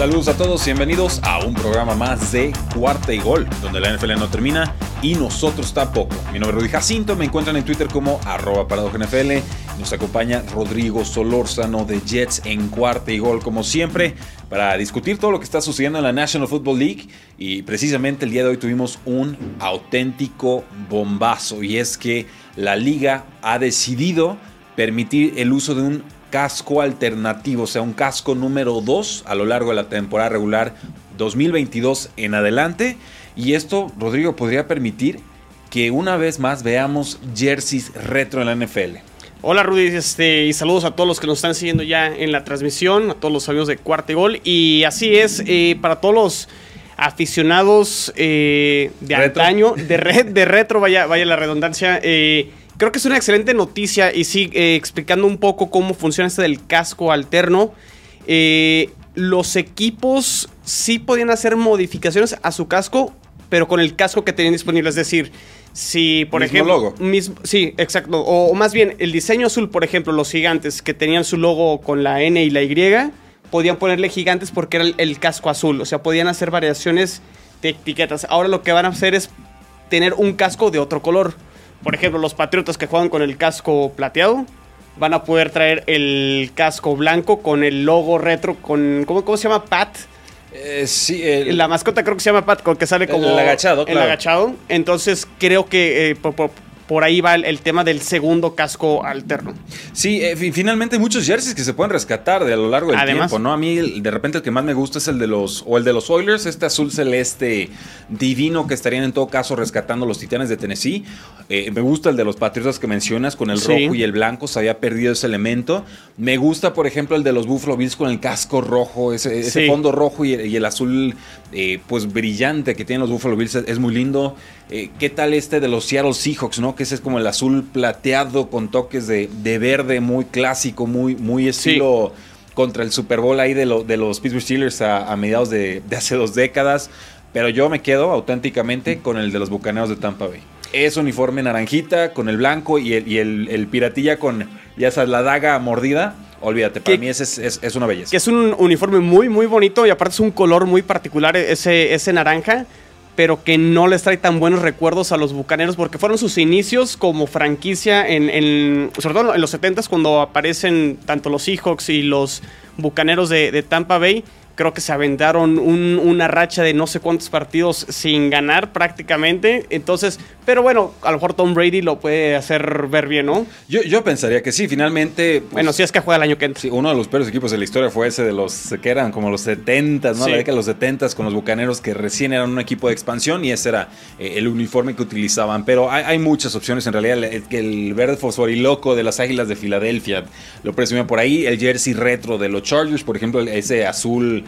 Saludos a todos, bienvenidos a un programa más de Cuarta y Gol, donde la NFL no termina y nosotros tampoco. Mi nombre es Rudy Jacinto, me encuentran en Twitter como arroba NFL. Nos acompaña Rodrigo Solórzano de Jets en Cuarta y Gol, como siempre, para discutir todo lo que está sucediendo en la National Football League. Y precisamente el día de hoy tuvimos un auténtico bombazo, y es que la liga ha decidido permitir el uso de un casco alternativo, o sea, un casco número 2 a lo largo de la temporada regular 2022 en adelante. Y esto, Rodrigo, podría permitir que una vez más veamos jerseys retro en la NFL. Hola Rudy, este, y saludos a todos los que nos están siguiendo ya en la transmisión, a todos los amigos de Cuarta y Gol. Y así es, eh, para todos los aficionados eh, de Retro. antaño, de, re- de retro, vaya, vaya la redundancia, eh, creo que es una excelente noticia y sí, eh, explicando un poco cómo funciona este del casco alterno. eh, los equipos sí podían hacer modificaciones a su casco, pero con el casco que tenían disponible. Es decir, si por Mismo ejemplo. logo. mismo- sí, exacto. O, o más bien, el diseño azul, por ejemplo, los gigantes que tenían su logo con la N y la Y, podían ponerle gigantes porque era el, el casco azul. O sea, podían hacer variaciones de etiquetas. Ahora lo que van a hacer es tener un casco de otro color. Por ejemplo, los patriotas que juegan con el casco plateado van a poder traer el casco blanco con el logo retro, con. ¿Cómo, cómo se llama? Pat. Eh, sí, el- La mascota creo que se llama Pat, con que sale El como. agachado, El claro. agachado. Entonces creo que eh, por, por- por ahí va el, el tema del segundo casco alterno. Sí, eh, fi- finalmente hay muchos jerseys que se pueden rescatar de a lo largo del Además. tiempo, ¿no? A mí el- de repente el que más me gusta es el de los o el de los Oilers, este azul celeste divino que estarían en todo caso rescatando los Titanes de Tennessee. Eh, me gusta el de los Patriotas que mencionas con el Sí. rojo y el blanco, se había perdido ese elemento. Me gusta, por ejemplo, el de los Buffalo Bills con el casco rojo, ese, ese Sí. fondo rojo y, y el azul eh, pues brillante que tienen los Buffalo Bills es, muy lindo. Eh, ¿Qué tal este de los Seattle Seahawks, no? Que ese es como el azul plateado con toques de, de verde muy clásico, muy, muy estilo contra el Super Bowl ahí de, lo- de los Pittsburgh Steelers a, a mediados de, de hace dos décadas. Pero yo me quedo auténticamente con el de los Bucaneros de Tampa Bay. Es uniforme naranjita con el blanco y el, y el, el piratilla con, ya sabes, la daga mordida. Olvídate, para Que- mí ese es, es- es una belleza. Que es un uniforme muy, muy bonito y aparte es un color muy particular, ese, ese naranja, pero que no les trae tan buenos recuerdos a los bucaneros porque fueron sus inicios como franquicia, en, en- sobre todo en los 70s, cuando aparecen tanto los Seahawks y los bucaneros de, de Tampa Bay. Creo que se aventaron un- una racha de no sé cuántos partidos sin ganar prácticamente. Entonces, pero bueno, a lo mejor Tom Brady lo puede hacer ver bien, ¿no? Yo, yo pensaría que sí, finalmente. pues, Bueno, si es que juega el año que entra. Sí, uno de los peores equipos de la historia fue ese de los que eran como los 70, ¿no? Sí. La década de los 70 con los bucaneros que recién eran un equipo de expansión y ese era eh, el uniforme que utilizaban. Pero hay, hay muchas opciones en realidad. El, el verde fosforiloco de las Águilas de Filadelfia lo presumía por ahí. El jersey retro de los Chargers, por ejemplo, ese azul.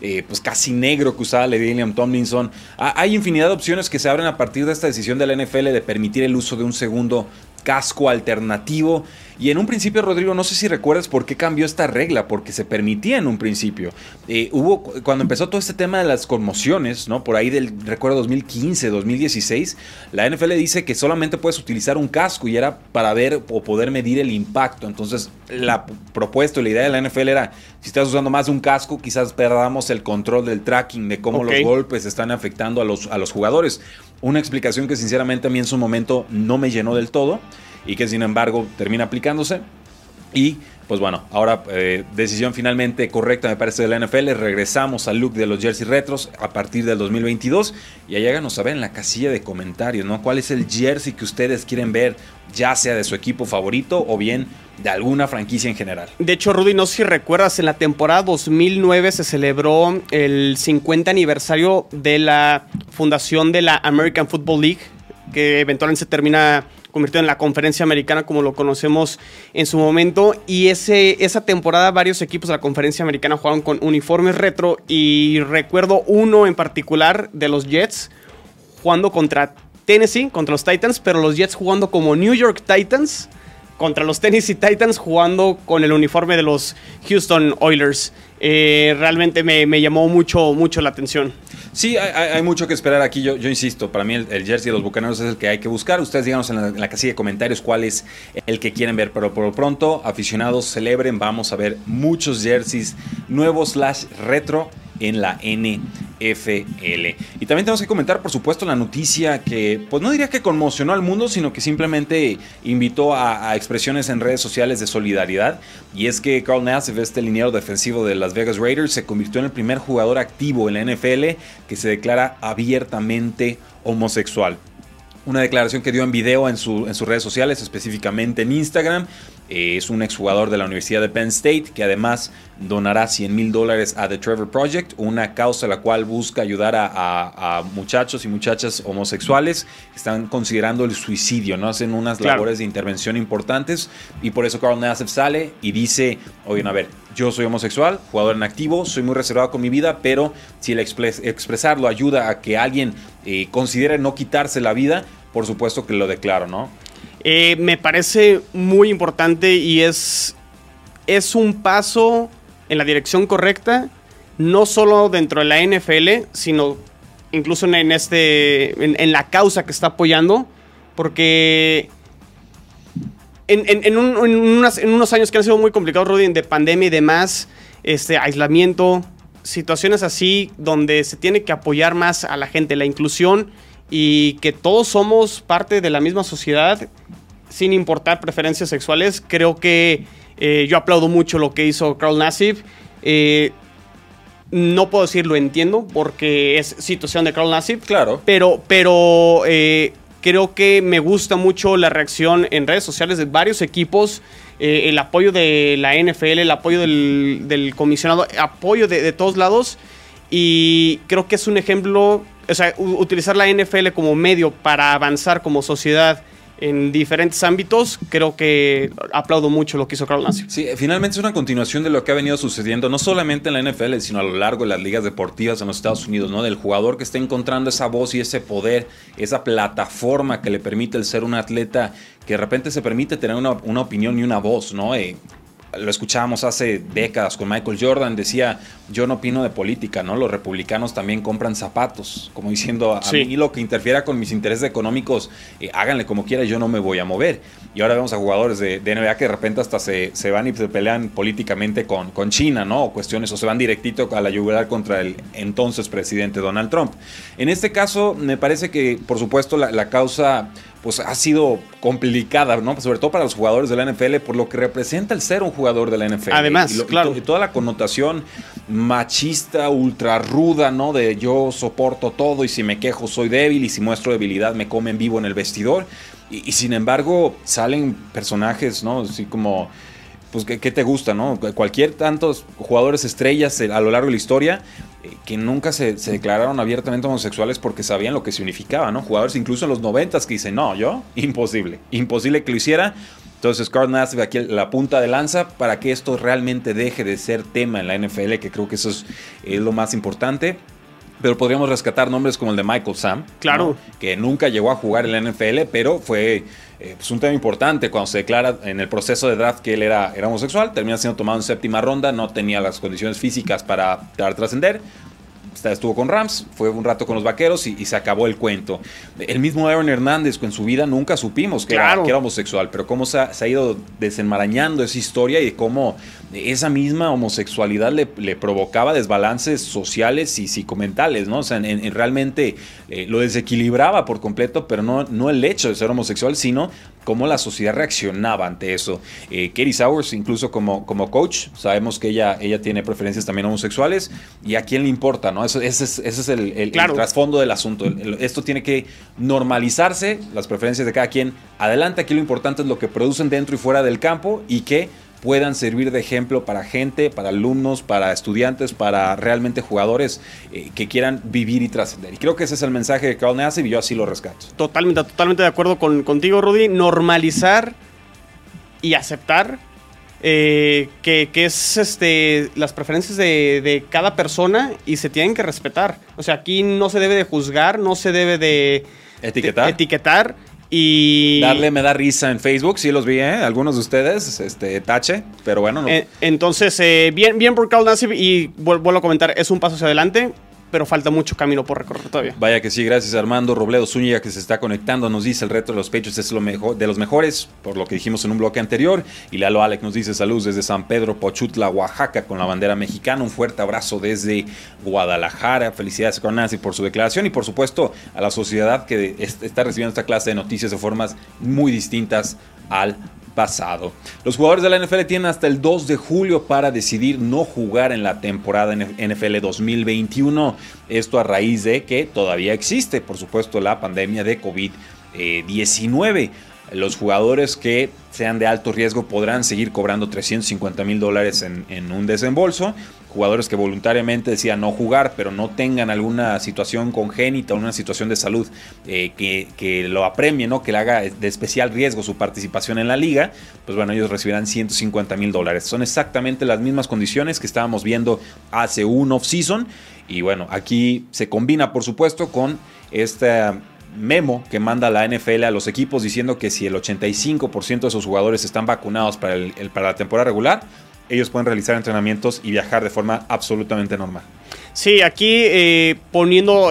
eh, pues casi negro que usaba William Tomlinson. Ha- hay infinidad de opciones que se abren a partir de esta decisión de la NFL de permitir el uso de un segundo casco alternativo. Y en un principio, Rodrigo, no sé si recuerdas por qué cambió esta regla, porque se permitía en un principio. Eh, hubo, cuando empezó todo este tema de las conmociones, ¿no? Por ahí del, recuerdo, 2015, 2016, la NFL dice que solamente puedes utilizar un casco y era para ver o poder medir el impacto. Entonces, la propuesta, la idea de la NFL era, si estás usando más de un casco, quizás perdamos el control del tracking, de cómo Ok. los golpes están afectando a los, a los jugadores. Una explicación que sinceramente a mí en su momento no me llenó del todo y que sin embargo termina aplicándose. Y pues bueno, ahora eh, decisión finalmente correcta me parece de la NFL. Regresamos al look de los jersey retros a partir del 2022 y ahí háganos saber en la casilla de comentarios, ¿no? ¿Cuál es el jersey que ustedes quieren ver, ya sea de su equipo favorito o bien de alguna franquicia en general? De hecho, Rudy, no sé si recuerdas, en la temporada 2009 se celebró el 50 aniversario de la fundación de la American Football League, que eventualmente se termina convirtió en la conferencia americana como lo conocemos en su momento. Y ese, esa temporada varios equipos de la conferencia americana jugaron con uniformes retro y recuerdo uno en particular de los Jets jugando contra Tennessee, contra los Titans, pero los Jets jugando como New York Titans contra los Tennessee Titans jugando con el uniforme de los Houston Oilers. Eh, realmente me, llamó mucho, mucho la atención. Sí, hay, mucho que esperar aquí. Yo, insisto, para mí el, jersey de los bucaneros es el que hay que buscar. Ustedes díganos en la, casilla de comentarios cuál es el que quieren ver. Pero por lo pronto, aficionados, celebren. Vamos a ver muchos jerseys nuevos slash retro en la NFL. Y también tenemos que comentar, por supuesto, la noticia que, pues no diría que conmocionó al mundo, sino que simplemente invitó a, expresiones en redes sociales de solidaridad. Y es que Carl Nassif, este liniero defensivo de las Vegas Raiders, se convirtió en el primer jugador activo en la NFL que se declara abiertamente homosexual una declaración que dio en video en, en, sus redes sociales, específicamente en Instagram, eh, es un exjugador de la Universidad de Penn State que además donará 100 mil dólares a The Trevor Project, una causa la cual busca ayudar a, muchachos y muchachas homosexuales que están considerando el suicidio, ¿no? Hacen unas labores de intervención importantes y por eso Carl Nassif sale y dice, oigan, a ver, yo soy homosexual, jugador en activo, soy muy reservado con mi vida, pero si el expresarlo ayuda a que alguien eh, considere no quitarse la vida, por supuesto que lo declaro, ¿no? Eh, me parece muy importante y es, es un paso en la dirección correcta, no solo dentro de la NFL, sino incluso en, este, en, la causa que está apoyando, porque en, unos años que han sido muy complicados, Rudy, de pandemia y demás, este, aislamiento, situaciones así donde se tiene que apoyar más a la gente, la inclusión y que todos somos parte de la misma sociedad sin importar preferencias sexuales. Creo que eh, yo aplaudo mucho lo que hizo Carl Nassif. Eh, no puedo decir lo entiendo porque es situación de Carl Nassif. Claro. Pero, pero eh, creo que me gusta mucho la reacción en redes sociales de varios equipos. el apoyo de la NFL, el apoyo del, comisionado, apoyo de, de todos lados. Y creo que es un ejemplo, o sea, utilizar la NFL como medio para avanzar como sociedad en diferentes ámbitos, creo que aplaudo mucho lo que hizo Carl Nassif. Sí, finalmente es una continuación de lo que ha venido sucediendo, no solamente en la NFL, sino a lo largo de las ligas deportivas en los Estados Unidos, ¿no? Del jugador que está encontrando esa voz y ese poder, esa plataforma que le permite el ser un atleta que de repente se permite tener una, una opinión y una voz, ¿no? Eh, lo escuchábamos hace décadas con Michael Jordan, decía, yo no opino de política, ¿no? Los republicanos también compran zapatos, como diciendo, a mí lo que interfiera con mis intereses económicos, eh, háganle como quiera, yo no me voy a mover. Y ahora vemos a jugadores de, NBA que de repente hasta se, se, van y se pelean políticamente con, con China, ¿no? O cuestiones, o se van directito a la yugular contra el entonces presidente Donald Trump. En este caso, me parece que, por supuesto, la, la causa pues ha sido complicada, ¿no? Sobre todo para los jugadores de la NFL, por lo que representa el ser un jugador de la NFL. Además, claro. Y, toda la connotación machista, ultra ruda, ¿no? De yo soporto todo y si me quejo soy débil y si muestro debilidad me comen vivo en el vestidor. Y, sin embargo salen personajes, ¿no? Así como pues, ¿qué, te gusta, no? Cualquier tantos jugadores estrellas a lo largo de la historia eh, que nunca se, declararon abiertamente homosexuales porque sabían lo que significaba, ¿no? Jugadores incluso en los noventas que dicen, no, yo, imposible, imposible que lo hiciera. Entonces Carl Nassif aquí la punta de lanza para que esto realmente deje de ser tema en la NFL, que creo que eso es, lo más importante. Pero podríamos rescatar nombres como el de Michael Sam. Claro. Que nunca llegó a jugar en la NFL, pero fue eh, pues un tema importante cuando se declara en el proceso de draft que él era, era homosexual. Termina siendo tomado en séptima ronda, no tenía las condiciones físicas para, para trascender estuvo con Rams, fue un rato con los vaqueros y, se acabó el cuento. El mismo Aaron Hernández, en su vida nunca supimos que, era, homosexual, pero cómo se ha, ido desenmarañando esa historia y cómo esa misma homosexualidad le, provocaba desbalances sociales y psicomentales, ¿no? O sea, en, realmente eh, lo desequilibraba por completo, pero no, no el hecho de ser homosexual, sino cómo la sociedad reaccionaba ante eso. Eh, Katie Sowers, incluso como, como coach, sabemos que ella, ella tiene preferencias también homosexuales y a quién le importa, ¿no? Eso, ese es, ese es el, el, trasfondo del asunto. esto tiene que normalizarse, las preferencias de cada quien. Adelante, aquí lo importante es lo que producen dentro y fuera del campo y que puedan servir de ejemplo para gente, para alumnos, para estudiantes, para realmente jugadores eh, que quieran vivir y trascender. Y creo que ese es el mensaje de Carl Nassib y yo así lo rescato. Totalmente, totalmente de acuerdo con, contigo, Rudy. Normalizar y aceptar eh, que, es este, las preferencias de, de, cada persona y se tienen que respetar. O sea, aquí no se debe de juzgar, no se debe de etiquetar. etiquetar y. Darle me da risa en Facebook, sí los vi, ¿eh? Algunos de ustedes, este, tache, pero bueno. No. Eh, entonces, eh, bien, bien por Carl Nassib y vuelvo a comentar, es un paso hacia adelante pero falta mucho camino por recorrer todavía. Vaya que sí, gracias Armando Robledo Zúñiga que se está conectando, nos dice el reto de los pechos es lo mejor, de los mejores, por lo que dijimos en un bloque anterior. Y Lalo Alec nos dice saludos desde San Pedro, Pochutla, Oaxaca, con la bandera mexicana. Un fuerte abrazo desde Guadalajara. Felicidades con Nancy por su declaración y por supuesto a la sociedad que está recibiendo esta clase de noticias de formas muy distintas al Los jugadores de la NFL tienen hasta el 2 de julio para decidir no jugar en la temporada NFL 2021. Esto a raíz de que todavía existe, por supuesto, la pandemia de COVID-19. Los jugadores que sean de alto riesgo podrán seguir cobrando 350 mil dólares en, un desembolso jugadores que voluntariamente decían no jugar, pero no tengan alguna situación congénita una situación de salud eh, que, lo apremie, ¿no? que le haga de especial riesgo su participación en la liga, pues bueno, ellos recibirán 150 mil dólares. Son exactamente las mismas condiciones que estábamos viendo hace un off-season. Y bueno, aquí se combina, por supuesto, con este memo que manda la NFL a los equipos diciendo que si el 85% de sus jugadores están vacunados para, el, para la temporada regular, ellos pueden realizar entrenamientos y viajar de forma absolutamente normal. Sí, aquí eh, poniendo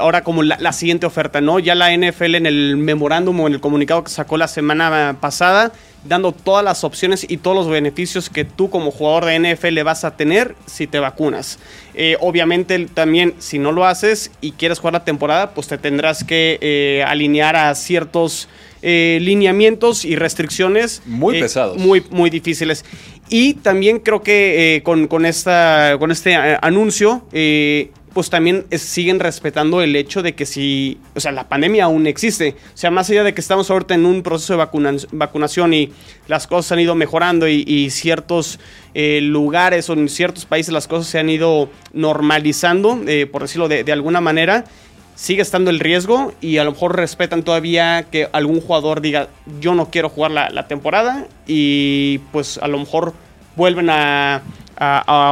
ahora como la, siguiente oferta, ¿no? Ya la NFL en el memorándum o en el comunicado que sacó la semana pasada, dando todas las opciones y todos los beneficios que tú como jugador de NFL vas a tener si te vacunas. Eh, obviamente también si no lo haces y quieres jugar la temporada, pues te tendrás que eh, alinear a ciertos lineamientos y restricciones. Muy pesados. Muy, muy difíciles. Y también creo que eh, con, esta, con este eh, anuncio, eh, pues también siguen respetando el hecho de que si, o sea, la pandemia aún existe. O sea, más allá de que estamos ahorita en un proceso de vacunación y las cosas han ido mejorando y, ciertos lugares o en ciertos países las cosas se han ido normalizando, por decirlo de, de alguna manera sigue estando el riesgo y a lo mejor respetan todavía que algún jugador diga yo no quiero jugar la, temporada y pues a lo mejor vuelven a,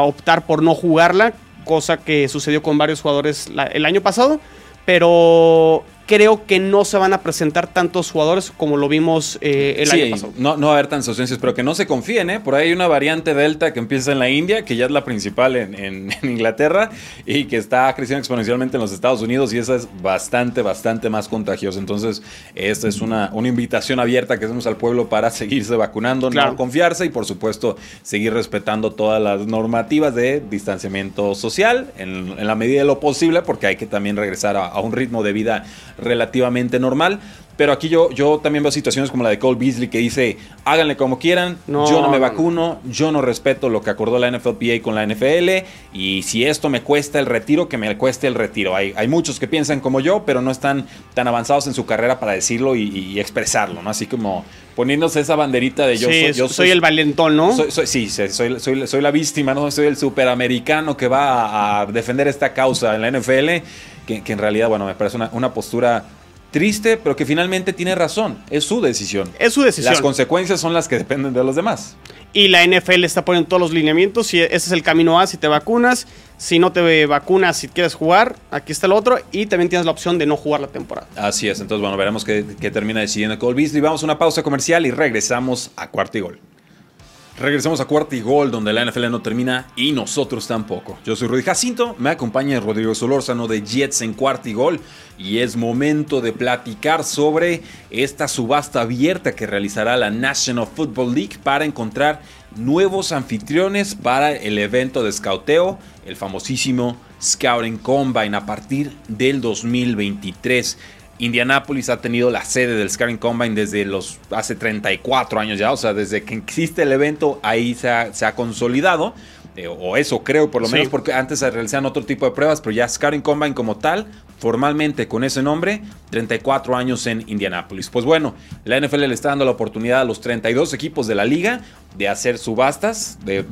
optar por no jugarla, cosa que sucedió con varios jugadores el año pasado, pero creo que no se van a presentar tantos jugadores como lo vimos eh, el año pasado. No, no va a haber tantas ausencias, pero que no se confíen, ¿eh? Por ahí hay una variante Delta que empieza en la India, que ya es la principal en, Inglaterra y que está creciendo exponencialmente en los Estados Unidos y esa es bastante, bastante más contagiosa. Entonces, esta es una, una invitación abierta que hacemos al pueblo para seguirse vacunando, no confiarse y, por supuesto, seguir respetando todas las normativas de distanciamiento social en, la medida de lo posible, porque hay que también regresar a un ritmo de vida relativamente normal. Pero aquí yo, yo también veo situaciones como la de Cole Beasley que dice, háganle como quieran, yo no me vacuno, yo no respeto lo que acordó la NFLPA con la NFL y si esto me cuesta el retiro, que me cueste el retiro. Hay, hay muchos que piensan como yo, pero no están tan avanzados en su carrera para decirlo y, expresarlo, ¿no? Así como poniéndose esa banderita de yo, soy, yo soy, el valentón, ¿no? sí, soy, soy, la víctima, ¿no? Soy el superamericano que va a, defender esta causa en la NFL que, en realidad, bueno, me parece una, postura triste, pero que finalmente tiene razón. Es su decisión. Es su decisión. Las consecuencias son las que dependen de los demás. Y la NFL está poniendo todos los lineamientos. Si ese es el camino A, si te vacunas. Si no te vacunas, si quieres jugar, aquí está el otro. Y también tienes la opción de no jugar la temporada. Así es. Entonces, bueno, veremos qué, termina decidiendo Cole Beasley. Vamos a una pausa comercial y regresamos a cuarto y gol. Regresamos a cuarta y gol, donde la NFL no termina y nosotros tampoco. Yo soy Rudy Jacinto, me acompaña Rodrigo Solórzano de Jets en cuarta y gol y es momento de platicar sobre esta subasta abierta que realizará la National Football League para encontrar nuevos anfitriones para el evento de scouteo, el famosísimo Scouting Combine a partir del 2023. Indianapolis ha tenido la sede del Scaring Combine desde los hace 34 años ya, o sea, desde que existe el evento ahí se ha, consolidado, eh, o eso creo por lo menos, porque antes se realizaban otro tipo de pruebas, pero ya Scaring Combine como tal, formalmente con ese nombre, 34 años en Indianapolis. Pues bueno, la NFL le está dando la oportunidad a los 32 equipos de la liga de hacer subastas, de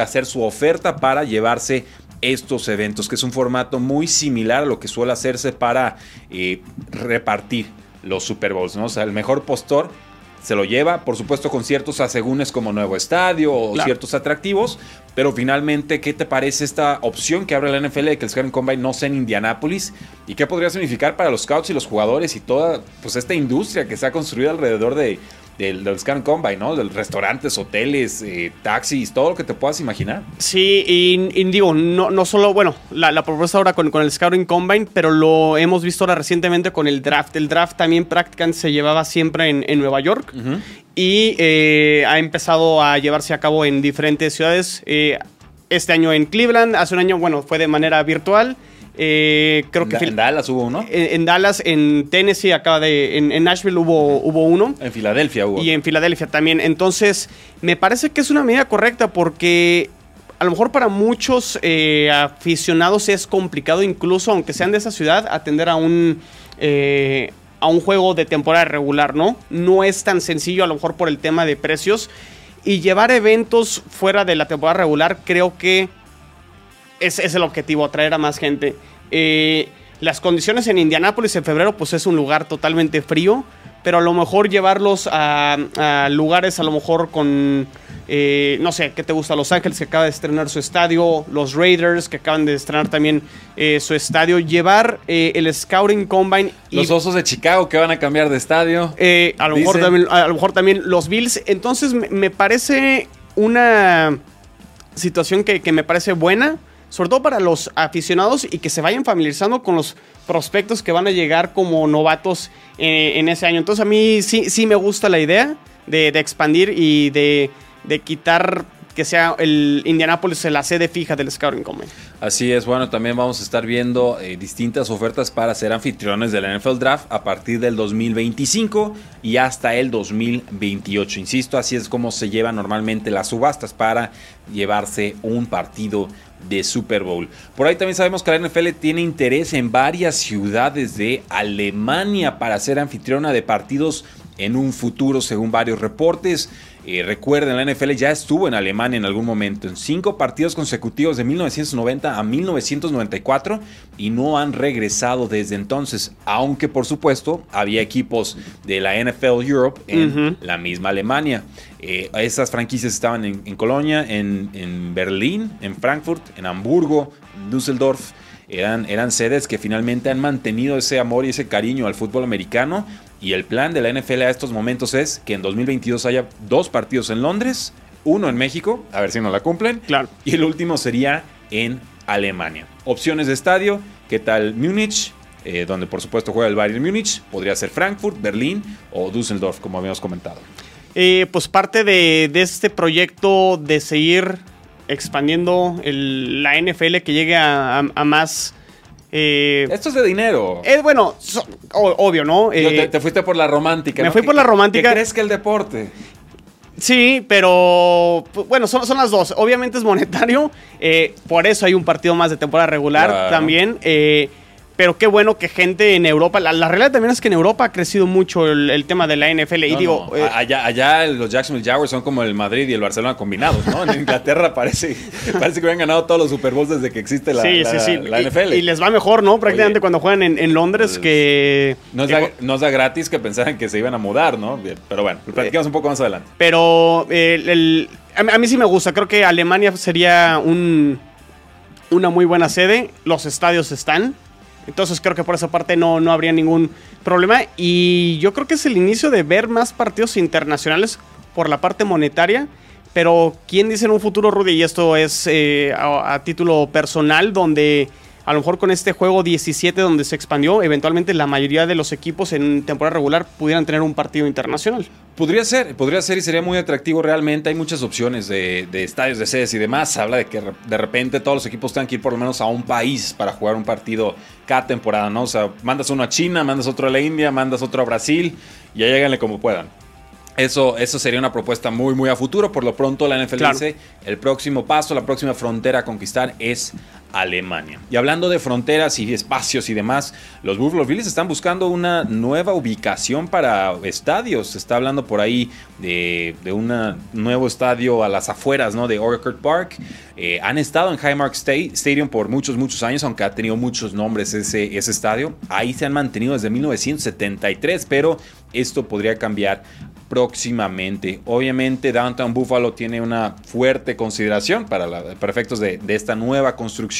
hacer su oferta para llevarse estos eventos, que es un formato muy similar a lo que suele hacerse para eh, repartir los Super Bowls, ¿no? O sea, el mejor postor se lo lleva, por supuesto, con ciertos asegúnes como nuevo estadio o ciertos atractivos, pero finalmente, ¿qué te parece esta opción que abre la NFL de que el Scouting Combine no sea en Indianápolis? ¿Y qué podría significar para los scouts y los jugadores y toda pues, esta industria que se ha construido alrededor de, del, del Scan Combine, ¿no? Del restaurantes, hoteles, eh, taxis, todo lo que te puedas imaginar. Sí, y, digo, no, no solo, bueno, la, propuesta ahora con, con, el Scouting Combine, pero lo hemos visto ahora recientemente con el draft. El draft también prácticamente se llevaba siempre en, Nueva York y eh, ha empezado a llevarse a cabo en diferentes ciudades. Eh, este año en Cleveland, hace un año, bueno, fue de manera virtual. Eh, creo que en Dallas hubo uno. En, Dallas, en Tennessee, acaba de. En, Nashville hubo, hubo uno. En Filadelfia hubo. Y en Filadelfia también. Entonces, me parece que es una medida correcta porque a lo mejor para muchos eh, aficionados es complicado, incluso aunque sean de esa ciudad, atender a un. Eh, a un juego de temporada regular, ¿no? No es tan sencillo, a lo mejor por el tema de precios. Y llevar eventos fuera de la temporada regular, creo que es, es el objetivo, atraer a más gente. Eh, las condiciones en Indianápolis en febrero, pues es un lugar totalmente frío, pero a lo mejor llevarlos a, lugares, a lo mejor con, eh, no sé, ¿qué te gusta? Los Ángeles que acaba de estrenar su estadio, los Raiders que acaban de estrenar también eh, su estadio, llevar el Scouting Combine. los Osos de Chicago que van a cambiar de estadio. a, lo mejor también, a lo mejor también los Bills. Entonces me, parece una situación que, que me parece buena sobre todo para los aficionados y que se vayan familiarizando con los prospectos que van a llegar como novatos eh, en, ese año. Entonces a mí sí, sí me gusta la idea de, expandir y de, quitar que sea el Indianapolis la sede fija del Scouting Combine. Así es, bueno, también vamos a estar viendo eh, distintas ofertas para ser anfitriones del NFL Draft a partir del 2025 y hasta el 2028. Insisto, así es como se llevan normalmente las subastas para llevarse un partido de Super Bowl. Por ahí también sabemos que la NFL tiene interés en varias ciudades de Alemania para ser anfitriona de partidos en un futuro, según varios reportes. Eh, recuerden, la NFL ya estuvo en Alemania en algún momento, en cinco partidos consecutivos de 1990 a 1994 y no han regresado desde entonces, aunque por supuesto había equipos de la NFL Europe en la misma Alemania. Eh, esas franquicias estaban en, Colonia, en, en, Berlín, en Frankfurt, en Hamburgo, en Düsseldorf. Eran, eran sedes que finalmente han mantenido ese amor y ese cariño al fútbol americano y el plan de la NFL a estos momentos es que en 2022 haya dos partidos en Londres, uno en México, a ver si no la cumplen. Claro. Y el último sería en Alemania. Opciones de estadio, ¿qué tal Múnich? Eh, donde por supuesto juega el Bayern Múnich, podría ser Frankfurt, Berlín o Düsseldorf, como habíamos comentado. Eh, pues parte de, este proyecto de seguir expandiendo la NFL que llegue a más eh, Esto es de dinero. Es bueno, obvio, ¿no? Eh, te, fuiste por la romántica. Me fui por la romántica. ¿Qué crees que el deporte? Sí, pero bueno, son, son las dos. Obviamente es monetario. Eh, por eso hay un partido más de temporada regular también. Pero qué bueno que gente en Europa, la, realidad también es que en Europa ha crecido mucho el, tema de la NFL. y digo, eh, allá, allá los Jacksonville Jaguars son como el Madrid y el Barcelona combinados, ¿no? En Inglaterra parece, parece que habían ganado todos los Super Bowls desde que existe la, NFL. Y, les va mejor, ¿no? Prácticamente cuando juegan en, Londres pues, que... Nos da, gratis que pensaran que se iban a mudar, ¿no? Pero bueno, platicamos un poco más adelante. Pero el, a, mí sí me gusta. Creo que Alemania sería un, una muy buena sede. Los estadios están. Entonces creo que por esa parte no, no habría ningún problema. Y yo creo que es el inicio de ver más partidos internacionales por la parte monetaria. Pero, ¿quién dice en un futuro, Rudy? Y esto es eh, a, a título personal, donde a lo mejor con este juego 17 donde se expandió, eventualmente la mayoría de los equipos en temporada regular pudieran tener un partido internacional. Podría ser, podría ser y sería muy atractivo realmente. Hay muchas opciones de, de estadios de sedes y demás. Se habla de que de repente todos los equipos tengan que ir por lo menos a un país para jugar un partido cada temporada, ¿no? O sea, mandas uno a China, mandas otro a la India, mandas otro a Brasil y ya lleganle como puedan. Eso, eso sería una propuesta muy, muy a futuro. Por lo pronto, la NFL Claro. dice el próximo paso, la próxima frontera a conquistar es Alemania. Y hablando de fronteras y espacios y demás, los Buffalo Bills están buscando una nueva ubicación para estadios. Se está hablando por ahí de, de un nuevo estadio a las afueras ¿no? de Orchard Park. Eh, han estado en Highmark Sta- Stadium por muchos, muchos años, aunque ha tenido muchos nombres ese, ese estadio. Ahí se han mantenido desde 1973, pero esto podría cambiar próximamente. Obviamente Downtown Buffalo tiene una fuerte consideración para, la, para efectos de, de esta nueva construcción.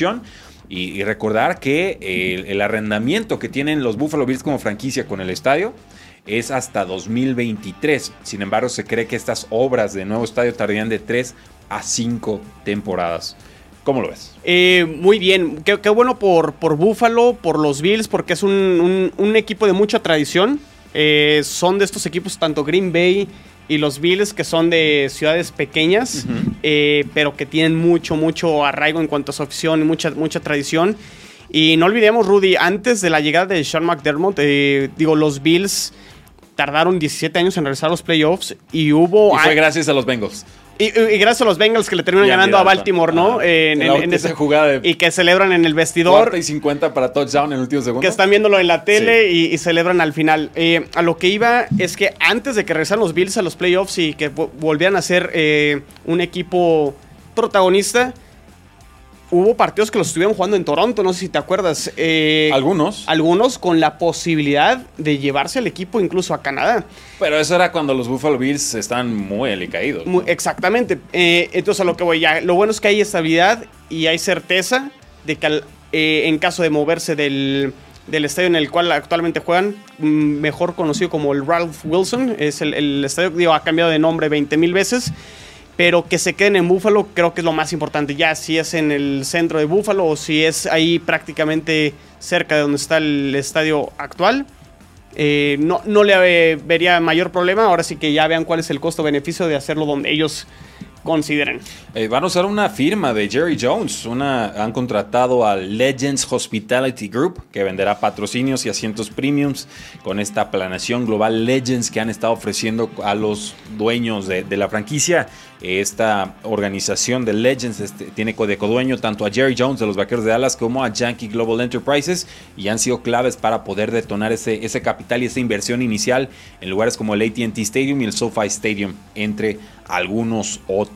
Y, recordar que el, arrendamiento que tienen los Buffalo Bills como franquicia con el estadio es hasta 2023. Sin embargo, se cree que estas obras de nuevo estadio tardarían de 3 a 5 temporadas. ¿Cómo lo ves? Eh, muy bien, qué, qué bueno por, por Buffalo, por los Bills, porque es un, un- un equipo de mucha tradición. Eh, son de estos equipos, tanto Green Bay y los Bills, que son de ciudades pequeñas, eh, pero que tienen mucho, mucho arraigo en cuanto a su afición y mucha, mucha tradición. Y no olvidemos, Rudy, antes de la llegada de Sean McDermott, eh, digo, los Bills tardaron 17 años en regresar a los playoffs y hubo... Y fue gracias a los Bengals. Y, y gracias a los Bengals que le terminan ganando a. Baltimore, ¿no? En, En en- esa jugada de- Y que celebran en el vestidor. Cuarta y 50 para touchdown en el último segundo. Que están viéndolo en la tele y, y celebran al final. Eh, a lo que iba es que antes de que regresaran los Bills a los playoffs y que vo- volvieran a ser eh, un equipo protagonista, hubo partidos que los estuvieron jugando en Toronto, no sé si te acuerdas. eh, Algunos. Algunos con la posibilidad de llevarse al equipo incluso a Canadá. Pero eso era cuando los Buffalo Bills están muy alicaídos. Muy- exactamente. Eh, entonces a lo que voy ya. Lo bueno es que hay estabilidad y hay certeza de que al- eh, en caso de moverse del, del estadio en el cual actualmente juegan, mm, mejor conocido como el Ralph Wilson, es el, el estadio, digo, ha cambiado de nombre 20 mil veces. Pero que se queden en Búfalo creo que es lo más importante. Ya si es en el centro de Búfalo o si es ahí prácticamente cerca de donde está el estadio actual, eh, no, no le eh, vería mayor problema. Ahora sí que ya vean cuál es el costo-beneficio de hacerlo donde ellos consideren. Eh, van a usar una firma de Jerry Jones. Una, han contratado a Legends Hospitality Group, que venderá patrocinios y asientos premiums con esta planeación global Legends que han estado ofreciendo a los dueños de, la franquicia. Esta organización de Legends este, tiene de codueño tanto a Jerry Jones de los Vaqueros de Dallas como a Yankee Global Enterprises y han sido claves para poder detonar ese, ese capital y esa inversión inicial en lugares como el ATT Stadium y el SoFi Stadium, entre algunos otros.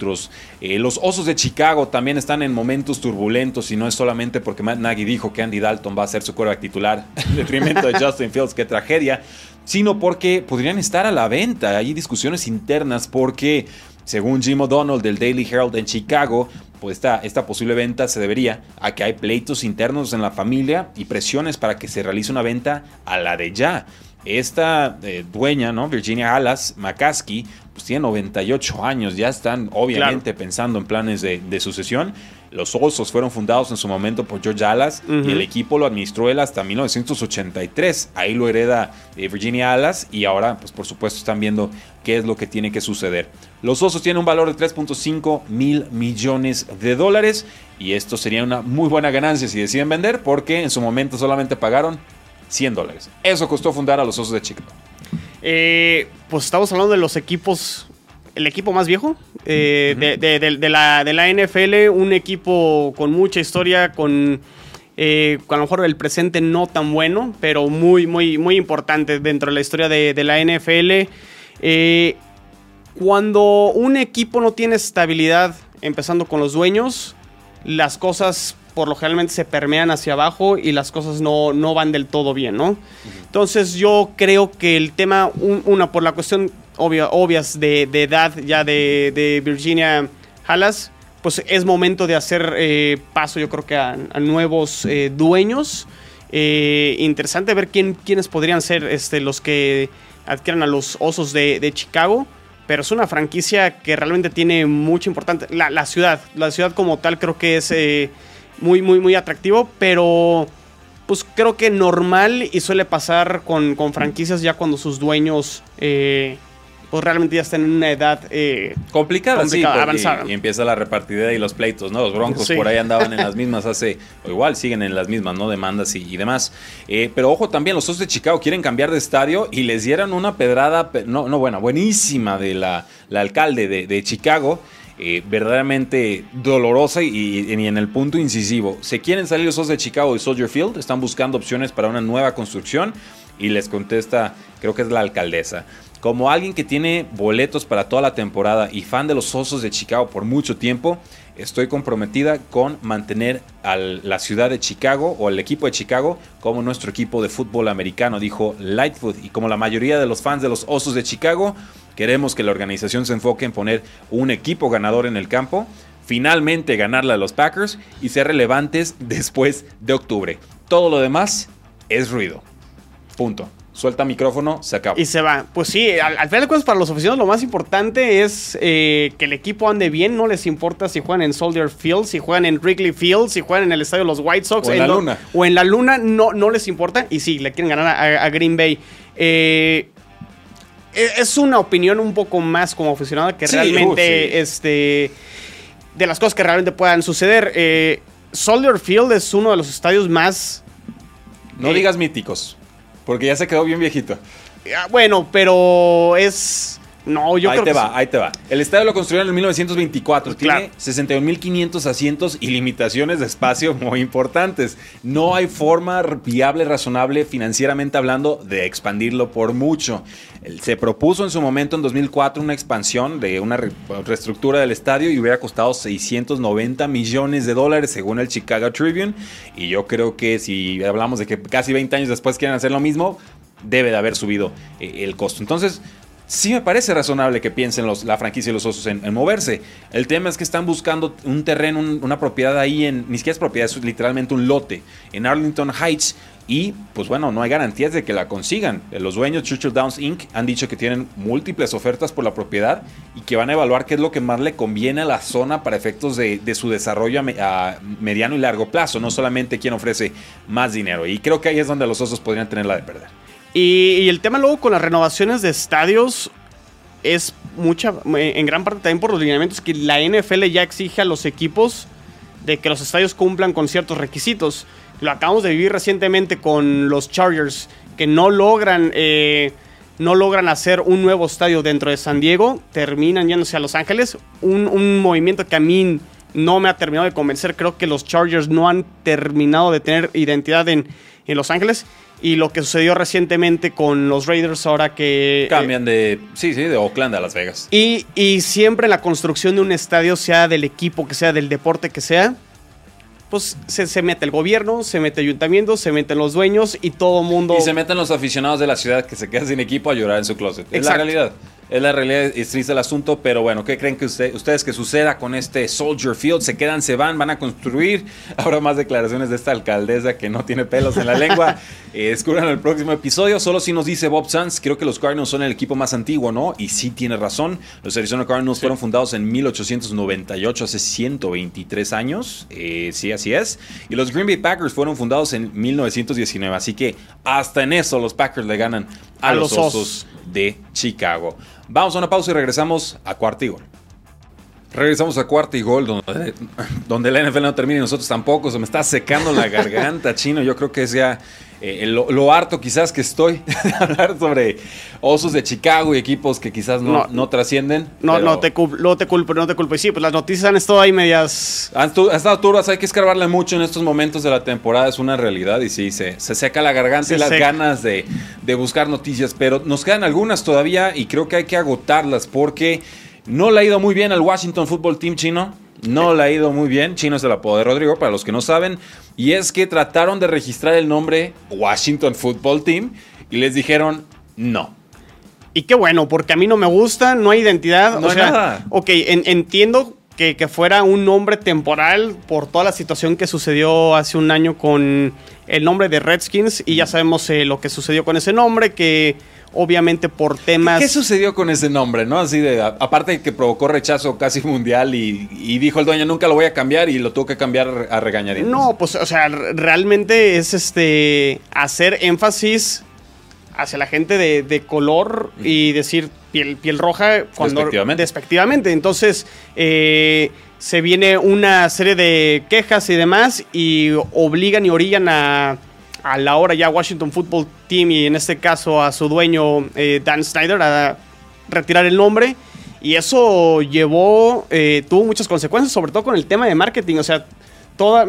Eh, los Osos de Chicago también están en momentos turbulentos y no es solamente porque Matt Nagy dijo que Andy Dalton va a ser su quarterback titular en detrimento de Justin Fields, qué tragedia, sino porque podrían estar a la venta. Hay discusiones internas porque, según Jim O'Donnell del Daily Herald en Chicago, pues esta, esta posible venta se debería a que hay pleitos internos en la familia y presiones para que se realice una venta a la de ya. Esta eh, dueña, ¿no? Virginia Alas McCaskey, pues tiene 98 años, ya están obviamente pensando en planes de, de sucesión. Los Osos fueron fundados en su momento por George Alas y el equipo lo administró él hasta 1983. Ahí lo hereda eh, Virginia Alas y ahora, pues por supuesto, están viendo qué es lo que tiene que suceder. Los Osos tienen un valor de 3.5 mil millones de dólares y esto sería una muy buena ganancia si deciden vender porque en su momento solamente pagaron 100 dólares. Eso costó fundar a los Osos de Chicago. Eh, pues estamos hablando de los equipos. El equipo más viejo eh, de, de- de- de la, de la NFL. Un equipo con mucha historia, con, eh, con a lo mejor el presente no tan bueno, pero muy, muy, muy importante dentro de la historia de, la NFL. Cuando un equipo no tiene estabilidad, empezando con los dueños, las cosas por lo generalmente se permean hacia abajo y las cosas no, no van del todo bien, ¿no? Entonces yo creo que el tema, un- una por la cuestión obvia, obvias de, edad ya de, de Virginia Halas, pues es momento de hacer eh, paso yo creo que a, nuevos eh, dueños. Eh, interesante ver quién, quiénes podrían ser este, los que adquieran a los Osos de, de Chicago. pero es una franquicia que realmente tiene mucho importante. La, la ciudad, la ciudad como tal creo que es muy, muy, muy atractivo, pero pues creo que normal y suele pasar con, con franquicias ya cuando sus dueños eh, pues realmente ya están en una edad eh, complicada, complicada, sí, porque- avanzada. Y empieza la repartidera y los pleitos, ¿no? Los broncos Sí. por ahí andaban en las mismas hace, o igual siguen en las mismas, ¿no? Demandas y, y demás. Eh, pero ojo también, los Osos de Chicago quieren cambiar de estadio y les dieron una pedrada, pe- no, no buena, buenísima de la, la alcalde de, de Chicago. Eh, verdaderamente dolorosa y, y en el punto incisivo. Se quieren salir los Osos de Chicago de Soldier Field, están buscando opciones para una nueva construcción y les contesta, creo que es la alcaldesa. Como alguien que tiene boletos para toda la temporada y fan de los Osos de Chicago por mucho tiempo, estoy comprometida con mantener a la ciudad de Chicago o el equipo de Chicago como nuestro equipo de fútbol americano, dijo Lightfoot. Y como la mayoría de los fans de los Osos de Chicago, queremos que la organización se enfoque en poner un equipo ganador en el campo, finalmente ganarle a los Packers y ser relevantes después de octubre. Todo lo demás es ruido. Punto. Suelta micrófono, se acabó. y se va. Pues sí, al, al final de cuentas para los aficionados lo más importante es eh, que el equipo ande bien, no les importa si juegan en Soldier Field, si juegan en Wrigley Field, si juegan en el estadio de los White Sox. O en la luna. O en la luna, no, no les importa. Y sí, le quieren ganar a, a Green Bay. Eh, es una opinión un poco más como aficionado que Sí, realmente uh, sí. este de las cosas que realmente puedan suceder. Eh, Soldier Field es uno de los estadios más No Eh, digas míticos, porque ya se quedó bien viejito. ah, bueno, pero es no, yo ahí creo te que va, sí. ahí te va. El estadio lo construyeron en 1924. Claro. Tiene 61.500 asientos y limitaciones de espacio muy importantes. No hay forma viable, razonable, financieramente hablando, de expandirlo por mucho. Se propuso en su momento, en 2004, una expansión de una re- reestructura del estadio y hubiera costado 690 millones de dólares, según el Chicago Tribune. Y yo creo que si hablamos de que casi 20 años después quieren hacer lo mismo, debe de haber subido eh, el costo. Entonces, sí me parece razonable que piensen los, la franquicia y los osos en, moverse. El tema es que están buscando un terreno, un- una propiedad ahí en, ni siquiera es propiedad, es literalmente un lote en Arlington Heights. Y pues bueno, no hay garantías de que la consigan. Los dueños Churchill Downs Inc. han dicho que tienen múltiples ofertas por la propiedad y que van a evaluar qué es lo que más le conviene a la zona para efectos de, su desarrollo a, a mediano y largo plazo, no solamente quién ofrece más dinero. Y creo que ahí es donde los osos podrían tener la de perder. Y, el tema luego con las renovaciones de estadios es mucha, en gran parte también por los lineamientos que la NFL ya exige a los equipos de que los estadios cumplan con ciertos requisitos. Lo acabamos de vivir recientemente con los Chargers, que no logran, eh, no logran hacer un nuevo estadio dentro de San Diego, terminan yéndose a Los Ángeles. Un, un movimiento que a mí no me ha terminado de convencer. Creo que los Chargers no han terminado de tener identidad en, en Los Ángeles. Y lo que sucedió recientemente con los Raiders ahora que... Cambian de, sí, sí, de Oakland a Las Vegas. y, y siempre la construcción de un estadio, sea del equipo que sea, del deporte que sea, pues se, se mete el gobierno, se mete el ayuntamiento, se meten los dueños y todo mundo... Y se meten los aficionados de la ciudad que se quedan sin equipo a llorar en su closet. Es la realidad. Es la realidad, es triste el asunto, pero bueno, ¿qué creen que usted- ustedes que suceda con este Soldier Field? ¿Se quedan, se van, van a construir? Habrá más declaraciones de esta alcaldesa que no tiene pelos en la lengua. Eh, descubran el próximo episodio. Solo si nos dice Bob Sanz, creo que los Cardinals son el equipo más antiguo, ¿no? Y sí tiene razón. Los Arizona Cardinals fueron fundados en 1898, hace 123 años. Eh, sí, así es. Y los Green Bay Packers fueron fundados en 1919. Así que hasta en eso los Packers le ganan a, A los los Osos Osos. de Chicago. Vamos a una pausa y regresamos a gol. Regresamos a cuarto y gol, donde, donde la NFL no termina y nosotros tampoco. Se me está secando la garganta, chino. Yo creo que es ya eh, lo, lo harto quizás que estoy de hablar sobre osos de Chicago y equipos que quizás no, No. no trascienden. No, pero no te culpo, no te culpo, no te culpo. Y sí, pues las noticias han estado ahí medias... Han, tu- han estado turbas, hay que escarbarle mucho en estos momentos de la temporada, es una realidad y sí, se, se seca la garganta Se y las seca. ganas de, de buscar noticias, pero nos quedan algunas todavía y creo que hay que agotarlas porque no le ha ido muy bien al Washington Football Team chino. No le ha ido muy bien, chino es el apodo de Rodrigo, para los que no saben, y es que trataron de registrar el nombre Washington Football Team y les dijeron no. Y qué bueno, porque a mí no me gusta, no hay identidad. No o hay sea, nada. ok, en- entiendo que, que, fuera un nombre temporal por toda la situación que sucedió hace un año con el nombre de Redskins y ya sabemos eh, lo que sucedió con ese nombre, que obviamente por temas... ¿Qué sucedió con ese nombre, no? Así de, aparte de que provocó rechazo casi mundial y, dijo el dueño nunca lo voy a cambiar y lo tuvo que cambiar a regañadientes. No, pues, o sea, realmente es este hacer énfasis hacia la gente de, color y decir piel, piel roja cuando despectivamente. despectivamente. Entonces, eh, se viene una serie de quejas y demás y obligan y orillan a, a la hora ya Washington Football Team y en este caso a su dueño eh, Dan Snyder a retirar el nombre. Y eso llevó, eh, tuvo muchas consecuencias, sobre todo con el tema de marketing. O sea, toda,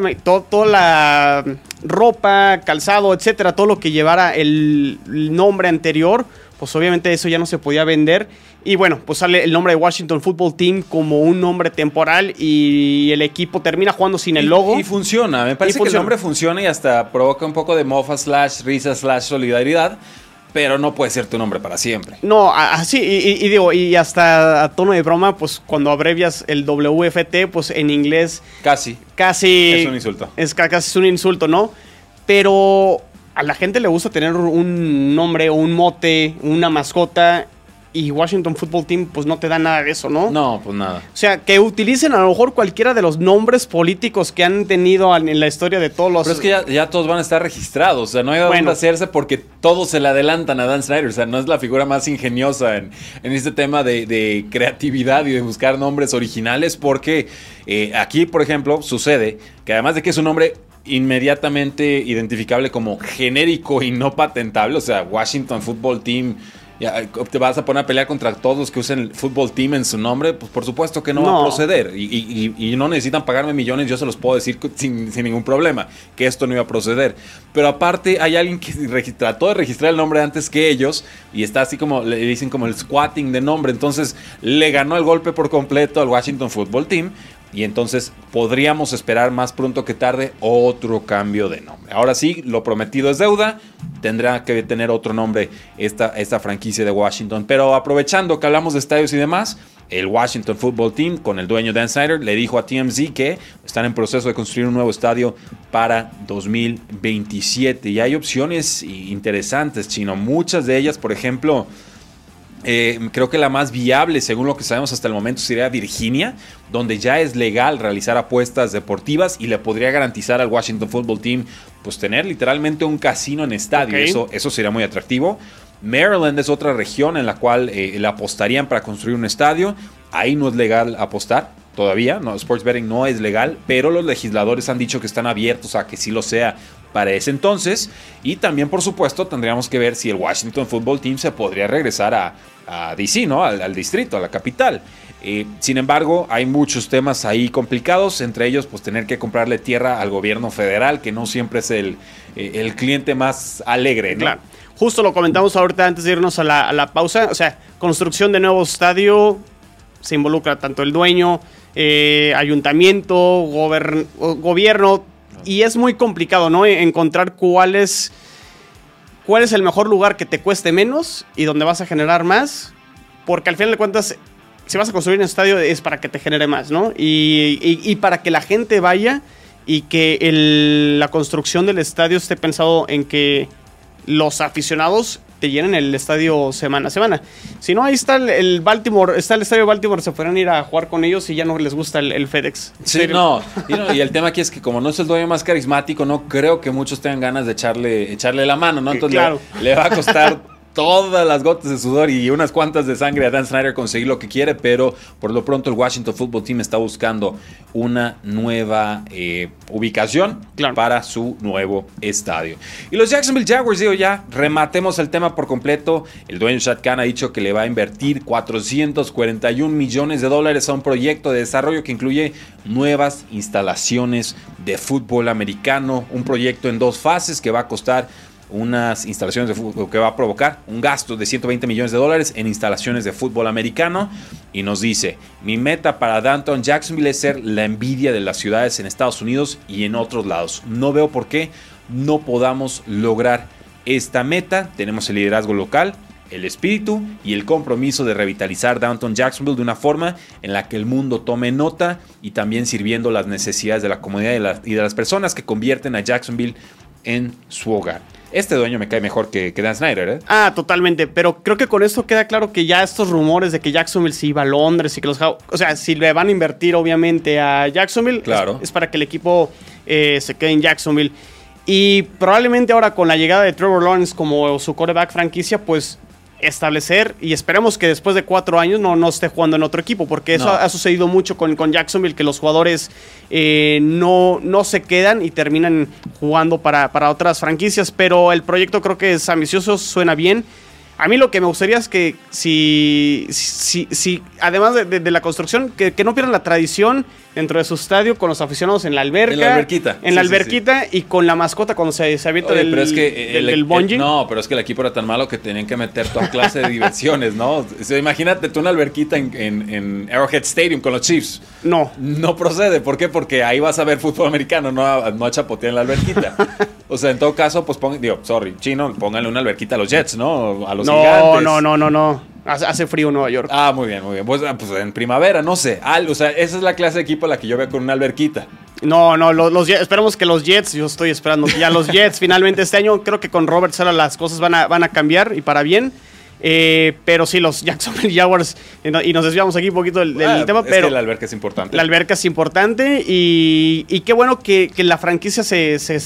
toda la ropa, calzado, etcétera, todo lo que llevara el nombre anterior, pues obviamente eso ya no se podía vender. Y bueno, pues sale el nombre de Washington Football Team como un nombre temporal y el equipo termina jugando sin el logo. Y, funciona, me parece que el nombre funciona y hasta provoca un poco de mofa slash risa slash solidaridad. Pero no puede ser tu nombre para siempre. No, así, y, digo, y hasta a tono de broma, pues cuando abrevias el WFT, pues en inglés. Casi. Casi. Es un insulto. Es casi es un insulto, ¿no? Pero a la gente le gusta tener un nombre, un mote, una mascota y Washington Football Team pues no te da nada de eso, ¿no? No, pues nada. O sea, que utilicen a lo mejor cualquiera de los nombres políticos que han tenido en la historia de todos los... Pero es que ya, todos van a estar registrados, o sea, no hay dónde hacerse porque todos se le adelantan a Dan Snyder, o sea, no es la figura más ingeniosa en, este tema de, creatividad y de buscar nombres originales porque eh, aquí, por ejemplo, sucede que además de que es un nombre inmediatamente identificable como genérico y no patentable, o sea, Washington Football Team te vas a poner a pelear contra todos los que usen el fútbol team en su nombre, pues por supuesto que no, va a proceder. Y, no necesitan pagarme millones, yo se los puedo decir sin, ningún problema, que esto no iba a proceder. Pero aparte hay alguien que trató de registrar el nombre antes que ellos y está así como, le dicen como el squatting de nombre. Entonces le ganó el golpe por completo al Washington Football Team y entonces podríamos esperar más pronto que tarde otro cambio de nombre. Ahora sí, lo prometido es deuda, tendrá que tener otro nombre esta, esta franquicia de Washington. Pero aprovechando que hablamos de estadios y demás, el Washington Football Team con el dueño Dan Snyder le dijo a TMZ que están en proceso de construir un nuevo estadio para 2027 y hay opciones interesantes, chino. Muchas de ellas, por ejemplo, eh, creo que la más viable, según lo que sabemos hasta el momento, sería Virginia, donde ya es legal realizar apuestas deportivas y le podría garantizar al Washington Football Team pues tener literalmente un casino en estadio. Eso, eso sería muy atractivo. Maryland es otra región en la cual eh, le apostarían para construir un estadio. Ahí no es legal apostar todavía, no, sports betting no es legal, pero los legisladores han dicho que están abiertos a que sí lo sea para ese entonces. Y también, por supuesto, tendríamos que ver si el Washington Football Team se podría regresar a, a DC, ¿no? Al, distrito, a la capital. Eh, sin embargo, hay muchos temas ahí complicados, entre ellos, pues tener que comprarle tierra al gobierno federal, que no siempre es el, eh, el cliente más alegre, ¿no? Claro. Justo lo comentamos ahorita antes de irnos a la, a la pausa. O sea, construcción de nuevo estadio se involucra tanto el dueño, eh, ayuntamiento, gobierno, y es muy complicado, ¿no? Encontrar cuál es cuál es el mejor lugar que te cueste menos y donde vas a generar más. Porque al final de cuentas, si vas a construir un estadio es para que te genere más, ¿no? Y, para que la gente vaya y que la construcción del estadio esté pensado en que los aficionados te llenen el estadio semana a semana. Si no, ahí está el, Baltimore, está el estadio Baltimore, se podrán ir a jugar con ellos y ya no les gusta el, FedEx. Sí, no. Y, el tema aquí es que como no es el dueño más carismático, no creo que muchos tengan ganas de echarle, echarle la mano, ¿no? Entonces le va a costar todas las gotas de sudor y unas cuantas de sangre a Dan Snyder conseguir lo que quiere, pero por lo pronto el Washington Football Team está buscando una nueva eh, ubicación para su nuevo estadio. Y los Jacksonville Jaguars, digo ya, rematemos el tema por completo. El dueño Shad Khan ha dicho que le va a invertir 441 millones de dólares a un proyecto de desarrollo que incluye nuevas instalaciones de fútbol americano, un proyecto en dos fases que va a costar unas instalaciones de fútbol que va a provocar un gasto de 120 millones de dólares en instalaciones de fútbol americano. Y nos dice, mi meta para Downtown Jacksonville es ser la envidia de las ciudades en Estados Unidos y en otros lados. No veo por qué no podamos lograr esta meta. Tenemos el liderazgo local, el espíritu y el compromiso de revitalizar Downtown Jacksonville de una forma en la que el mundo tome nota y también sirviendo las necesidades de la comunidad y de las personas que convierten a Jacksonville en su hogar. Este dueño me cae mejor que, que, Dan Snyder, ¿eh? Ah, totalmente. Pero creo que con esto queda claro que ya estos rumores de que Jacksonville se iba a Londres y que los. O sea, si le van a invertir, obviamente, a Jacksonville, claro. es, para que el equipo eh, se quede en Jacksonville. Y probablemente ahora con la llegada de Trevor Lawrence como su quarterback franquicia, pues establecer y esperemos que después de cuatro años no, no esté jugando en otro equipo, porque eso ha, sucedido mucho con, con, Jacksonville, que los jugadores eh, no, no se quedan y terminan jugando para, para otras franquicias, pero el proyecto creo que es ambicioso, suena bien. A mí lo que me gustaría es que si, si, si además de, la construcción, que, que, no pierdan la tradición dentro de su estadio con los aficionados en la alberca. En la alberquita. En la alberquita y con la mascota cuando se, se avienta del, pero es que el, del, bungee. no, pero es que el equipo era tan malo que tenían que meter toda clase de diversiones, ¿no? imagínate tú una alberquita en, en, Arrowhead Stadium con los Chiefs. No. No procede. ¿Por qué? Porque ahí vas a ver fútbol americano, no a, no a chapotear en la alberquita. o sea, en todo caso, pues pongan, digo, sorry, chino, pónganle una alberquita a los Jets, ¿no? A los no, gigantes. No, no, no, no. Hace frío en Nueva York. Ah, muy bien, muy bien. Pues, ah, pues en primavera, no sé. o sea, esa es la clase de equipo a la que yo veo con una alberquita. No, no, los, esperemos que los Jets, yo estoy esperando que ya los Jets finalmente este año, creo que con Robert Sala las cosas van a, van a cambiar y para bien. Eh, pero sí, los Jacksonville Jaguars, y nos desviamos aquí un poquito del, ah, tema, pero... la alberca es importante. La alberca es importante y, y qué bueno que, que la franquicia se... se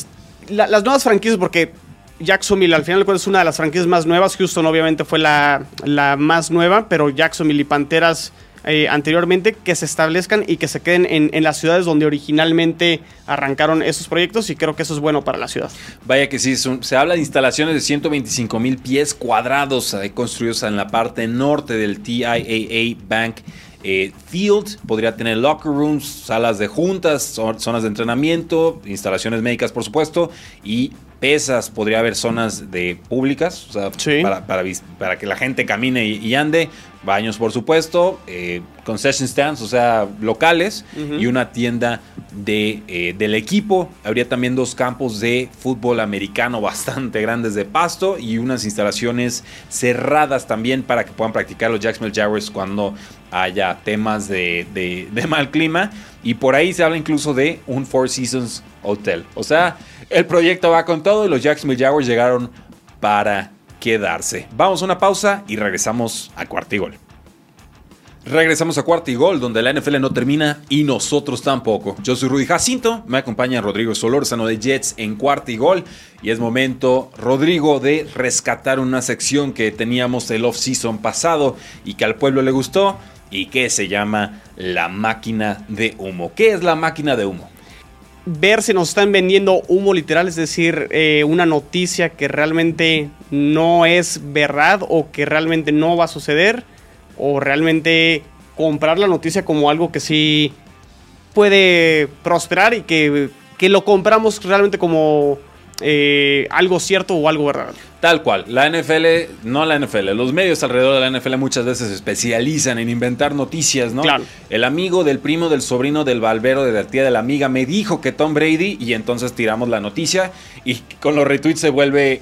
las nuevas franquicias, porque Jacksonville al final es una de las franquicias más nuevas. Houston obviamente fue la, más nueva, pero Jacksonville y Panteras eh, anteriormente que se establezcan y que se queden en, las ciudades donde originalmente arrancaron esos proyectos y creo que eso es bueno para la ciudad. Vaya que sí, se habla de instalaciones de 125 mil pies cuadrados eh, construidos en la parte norte del TIAA Bank. Eh, field podría tener locker rooms, salas de juntas, zonas de entrenamiento, instalaciones médicas por supuesto y pesas, podría haber zonas de públicas, para, para, que la gente camine y, ande, baños por supuesto, eh, concession stands, o sea, locales, y una tienda de, eh, del equipo. Habría también dos campos de fútbol americano bastante grandes de pasto y unas instalaciones cerradas también para que puedan practicar los Jacksonville Jaguars cuando haya temas de, de mal clima. Y por ahí se habla incluso de un Four Seasons Hotel. O sea, el proyecto va con todo y los Jacksonville Jaguars llegaron para quedarse. Vamos a una pausa y regresamos a Cuartigol. Regresamos a Cuartigol, donde la NFL no termina y nosotros tampoco. Yo soy Rudy Jacinto, me acompaña Rodrigo Solórzano de Jets en Cuartigol y es momento, Rodrigo, de rescatar una sección que teníamos el off-season pasado y que al pueblo le gustó y que se llama la máquina de humo. ¿Qué es la máquina de humo? Ver si nos están vendiendo humo literal, es decir, eh, una noticia que realmente no es verdad o que realmente no va a suceder, o realmente comprar la noticia como algo que sí puede prosperar y que, que lo compramos realmente como eh, algo cierto o algo verdad. Tal cual, la NFL, no la NFL, los medios alrededor de la NFL muchas veces se especializan en inventar noticias, ¿no? Claro. El amigo del primo del sobrino del balbero de la tía de la amiga me dijo que Tom Brady y entonces tiramos la noticia y con los retweets se vuelve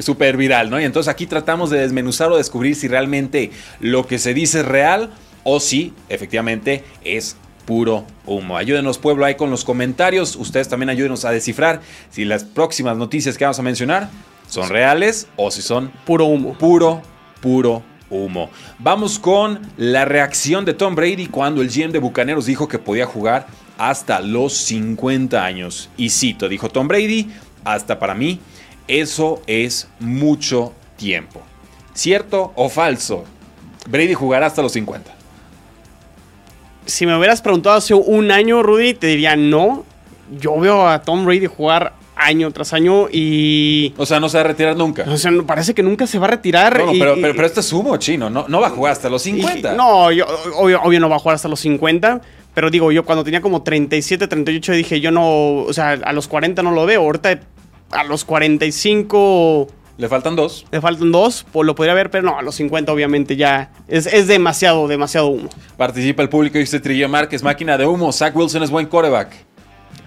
súper viral, ¿no? Y entonces aquí tratamos de desmenuzar o descubrir si realmente lo que se dice es real o si efectivamente es puro humo. Ayúdenos pueblo ahí con los comentarios, ustedes también ayúdenos a descifrar si las próximas noticias que vamos a mencionar son reales o si son puro humo. Puro, puro humo. Vamos con la reacción de Tom Brady cuando el GM de Bucaneros dijo que podía jugar hasta los 50 años. Y cito, dijo Tom Brady, hasta para mí, eso es mucho tiempo. ¿Cierto o falso? Brady jugará hasta los 50. Si me hubieras preguntado hace un año, Rudy, te diría no. Yo veo a Tom Brady jugar año tras año y... O sea, no se va a retirar nunca. O sea, parece que nunca se va a retirar. No, pero, pero, esto es sumo, chino. No, no va a jugar hasta los 50. no, yo, obvio, no va a jugar hasta los 50. Pero digo, yo cuando tenía como 37, 38 dije, yo no... O sea, a los 40 no lo veo. Ahorita a los 45... Le faltan dos. Le faltan dos, pues lo podría ver, pero no, a los 50 obviamente ya es, es demasiado, demasiado humo. Participa el público, dice Trillo Márquez, máquina de humo. Zach Wilson es buen quarterback.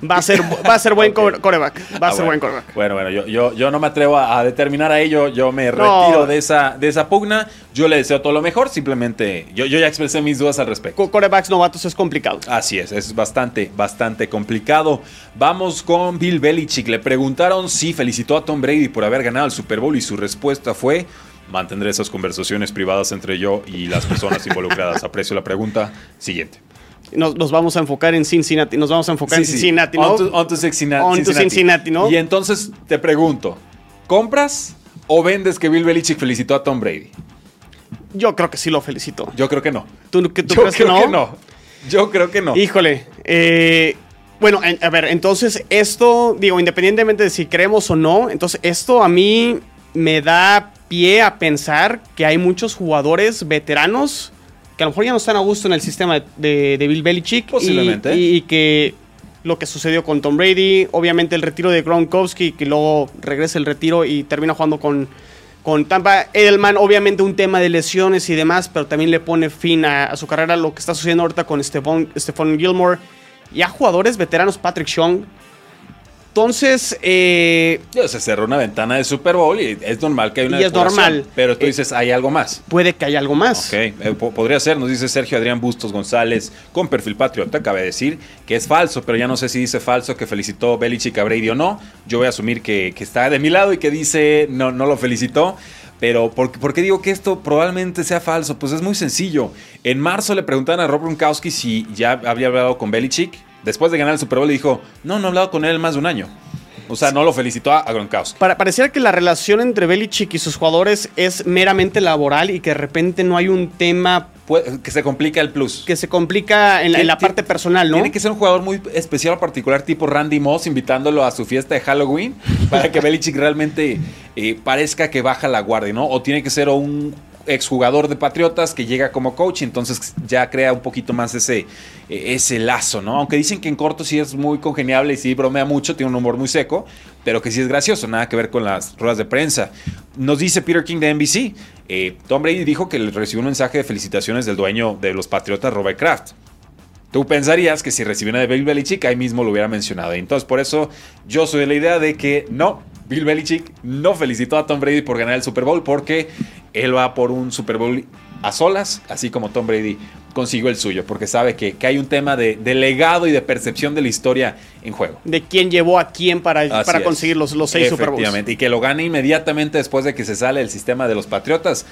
Va a ser, va a ser buen coreback. Va a Ah, ser bueno. buen coreback. Bueno, bueno, yo, yo, yo no me atrevo a, a determinar a ello, yo me retiro de esa, de esa pugna, yo le deseo todo lo mejor, simplemente yo, yo ya expresé mis dudas al respecto. Co- Corebacks novatos es complicado. Así es, es bastante, bastante complicado. Vamos con Bill Belichick. Le preguntaron si felicitó a Tom Brady por haber ganado el Super Bowl y su respuesta fue: Mantendré esas conversaciones privadas entre yo y las personas involucradas. Aprecio la pregunta. Siguiente. Nos, nos vamos a enfocar en Cincinnati. Nos vamos a enfocar Sí, en sí. Cincinnati, ¿no? On to, on to Cincinnati, On to Cincinnati, ¿no? Y entonces te pregunto: ¿compras o vendes que Bill Belichick felicitó a Tom Brady? Yo creo que sí lo felicito. Yo creo que no. ¿Tú, que, tú Yo crees que creo no? que no. Yo creo que no. Híjole. eh, bueno, en- a ver, entonces esto, digo, independientemente de si creemos o no, entonces esto a mí me da pie a pensar que hay muchos jugadores veteranos que a lo mejor ya no están a gusto en el sistema de, de- Bill Belichick. y- Posiblemente. Y, y que lo que sucedió con Tom Brady, obviamente el retiro de Gronkowski, que luego regresa el retiro y termina jugando con, con Tampa. Edelman, obviamente un tema de lesiones y demás, pero también le pone fin a, a su carrera. Lo que está sucediendo ahorita con Stephon, Stephon Gilmore. Ya jugadores veteranos, Patrick Chung. Entonces, eh, Se cerró una ventana de Super Bowl y es normal que hay una Y es normal. Pero tú Eh, dices, hay algo más. puede que haya algo más. Ok, eh, po- podría ser, nos dice Sergio Adrián Bustos González, con perfil patriota, cabe decir que es falso, pero ya no sé si dice falso que felicitó Belichick a Brady o no. Yo voy a asumir que, que está de mi lado y que dice no, no lo felicitó. Pero ¿por, qué- por qué digo que esto probablemente sea falso? Pues es muy sencillo. En marzo le preguntaron a Rob Gronkowski si ya había hablado con Belichick. Después de ganar el Super Bowl le dijo, no, no he hablado con él en más de un año. O sea, no lo felicitó a, Gronkowski. Para, pareciera que la relación entre Belichick y sus jugadores es meramente laboral y que de repente no hay un tema que se complica el plus. que se complica en la, en la Tiene- parte personal, ¿no? Tiene que ser un jugador muy especial o particular, tipo Randy Moss, invitándolo a su fiesta de Halloween, para que Belichick realmente eh, parezca que baja la guardia, ¿no? O tiene que ser un exjugador de Patriotas que llega como coach, entonces ya crea un poquito más ese, eh, ese lazo, ¿no? Aunque dicen que en corto sí es muy congeniable y sí bromea mucho, tiene un humor muy seco, pero que sí es gracioso, nada que ver con las ruedas de prensa. Nos dice Peter King de NBC, eh, Tom Brady dijo que le recibió un mensaje de felicitaciones del dueño de los Patriotas, Robert Kraft. Tú pensarías que si recibió una de Bill Belichick, ahí mismo lo hubiera mencionado. Entonces, por eso yo soy de la idea de que no, Bill Belichick no felicitó a Tom Brady por ganar el Super Bowl porque él va por un Super Bowl a solas, así como Tom Brady consiguió el suyo, porque sabe que, que hay un tema de, de legado y de percepción de la historia en juego. De quién llevó a quién para, Así para conseguir los, los seis Super Bowls. Y que lo gane inmediatamente después de que se sale del sistema de los Patriotas.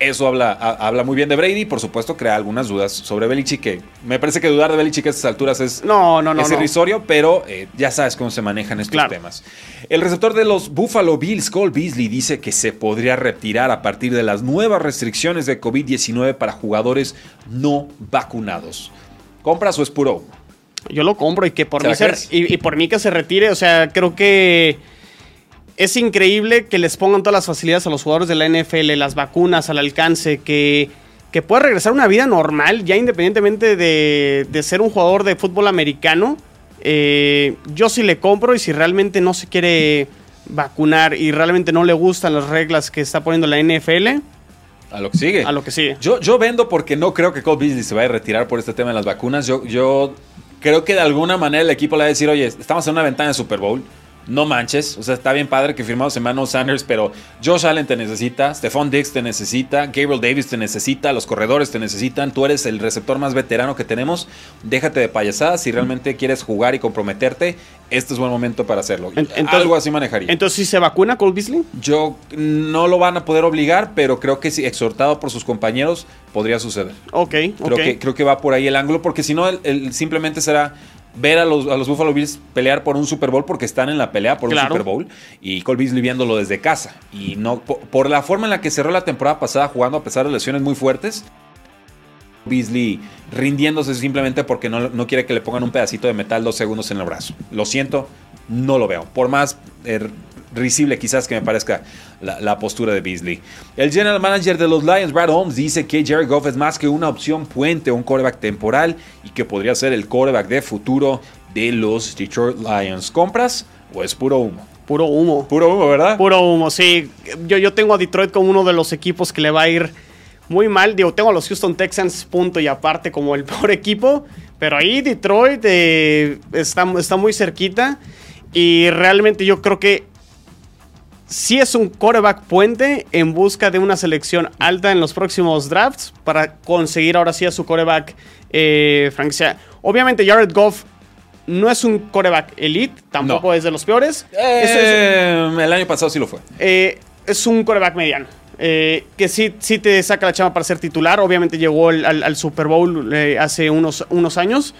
Eso habla, ha- habla muy bien de Brady por supuesto crea algunas dudas sobre Belichick, que me parece que dudar de Belichick a estas alturas es, No, no, no. es irrisorio, pero eh, ya sabes cómo se manejan estos Claro. temas. El receptor de los Buffalo Bills, Cole Beasley, dice que se podría retirar a partir de las nuevas restricciones de COVID-19 para jugadores no vacunados. ¿Compras o es puro? Yo lo compro y que por ¿Se mí se, y por mí que se retire. O sea, creo que es increíble que les pongan todas las facilidades a los jugadores de la NFL, las vacunas al alcance, que, que pueda regresar a una vida normal, ya independientemente de, de ser un jugador de fútbol americano. Eh, yo sí le compro y si realmente no se quiere vacunar y realmente no le gustan las reglas que está poniendo la NFL, A lo que sigue. a lo que sigue. Yo, yo vendo porque no creo que Cole Beasley se vaya a retirar por este tema de las vacunas. Yo, yo creo que de alguna manera el equipo le va a decir, oye, estamos en una ventana de Super Bowl. No manches, o sea, está bien padre que firmamos Emmanuel Sanders, pero Josh Allen te necesita, Stephon Diggs te necesita, Gabriel Davis te necesita, los corredores te necesitan, tú eres el receptor más veterano que tenemos, déjate de payasadas, si realmente quieres jugar y comprometerte, este es buen momento para hacerlo. En- entonces- Algo así manejaría. Entonces, si se vacuna Cole Beasley, Yo no lo van a poder obligar, pero creo que si exhortado por sus compañeros podría suceder. ok, Creo, ok. que, creo que va por ahí el ángulo, porque si no, simplemente será ver a los, a los Buffalo Bills pelear por un Super Bowl, porque están en la pelea por Claro. un Super Bowl, y Cole Beasley viéndolo desde casa. Y no por, por la forma en la que cerró la temporada pasada jugando a pesar de lesiones muy fuertes. Beasley rindiéndose simplemente porque no, no quiere que le pongan un pedacito de metal dos segundos en el brazo. Lo siento, no lo veo. Por más eh, risible quizás que me parezca la, la postura de Beasley. El general manager de los Lions, Brad Holmes, dice que Jared Goff es más que una opción puente, un quarterback temporal y que podría ser el quarterback de futuro de los Detroit Lions. ¿Compras o es puro humo? Puro humo. Puro humo, ¿verdad? Puro humo, sí. Yo, yo tengo a Detroit como uno de los equipos que le va a ir muy mal. Digo, tengo a los Houston Texans, punto y aparte, como el peor equipo. Pero ahí Detroit eh, está, está muy cerquita. Y realmente yo creo que sí es un quarterback puente en busca de una selección alta en los próximos drafts para conseguir ahora sí a su quarterback eh, franquicia. Obviamente Jared Goff no es un quarterback elite, tampoco es de los peores. Eh, el año pasado sí lo fue. Eh, es un quarterback mediano. Eh, que sí, sí te saca la chama para ser titular. Obviamente llegó al, al Super Bowl hace unos, unos años.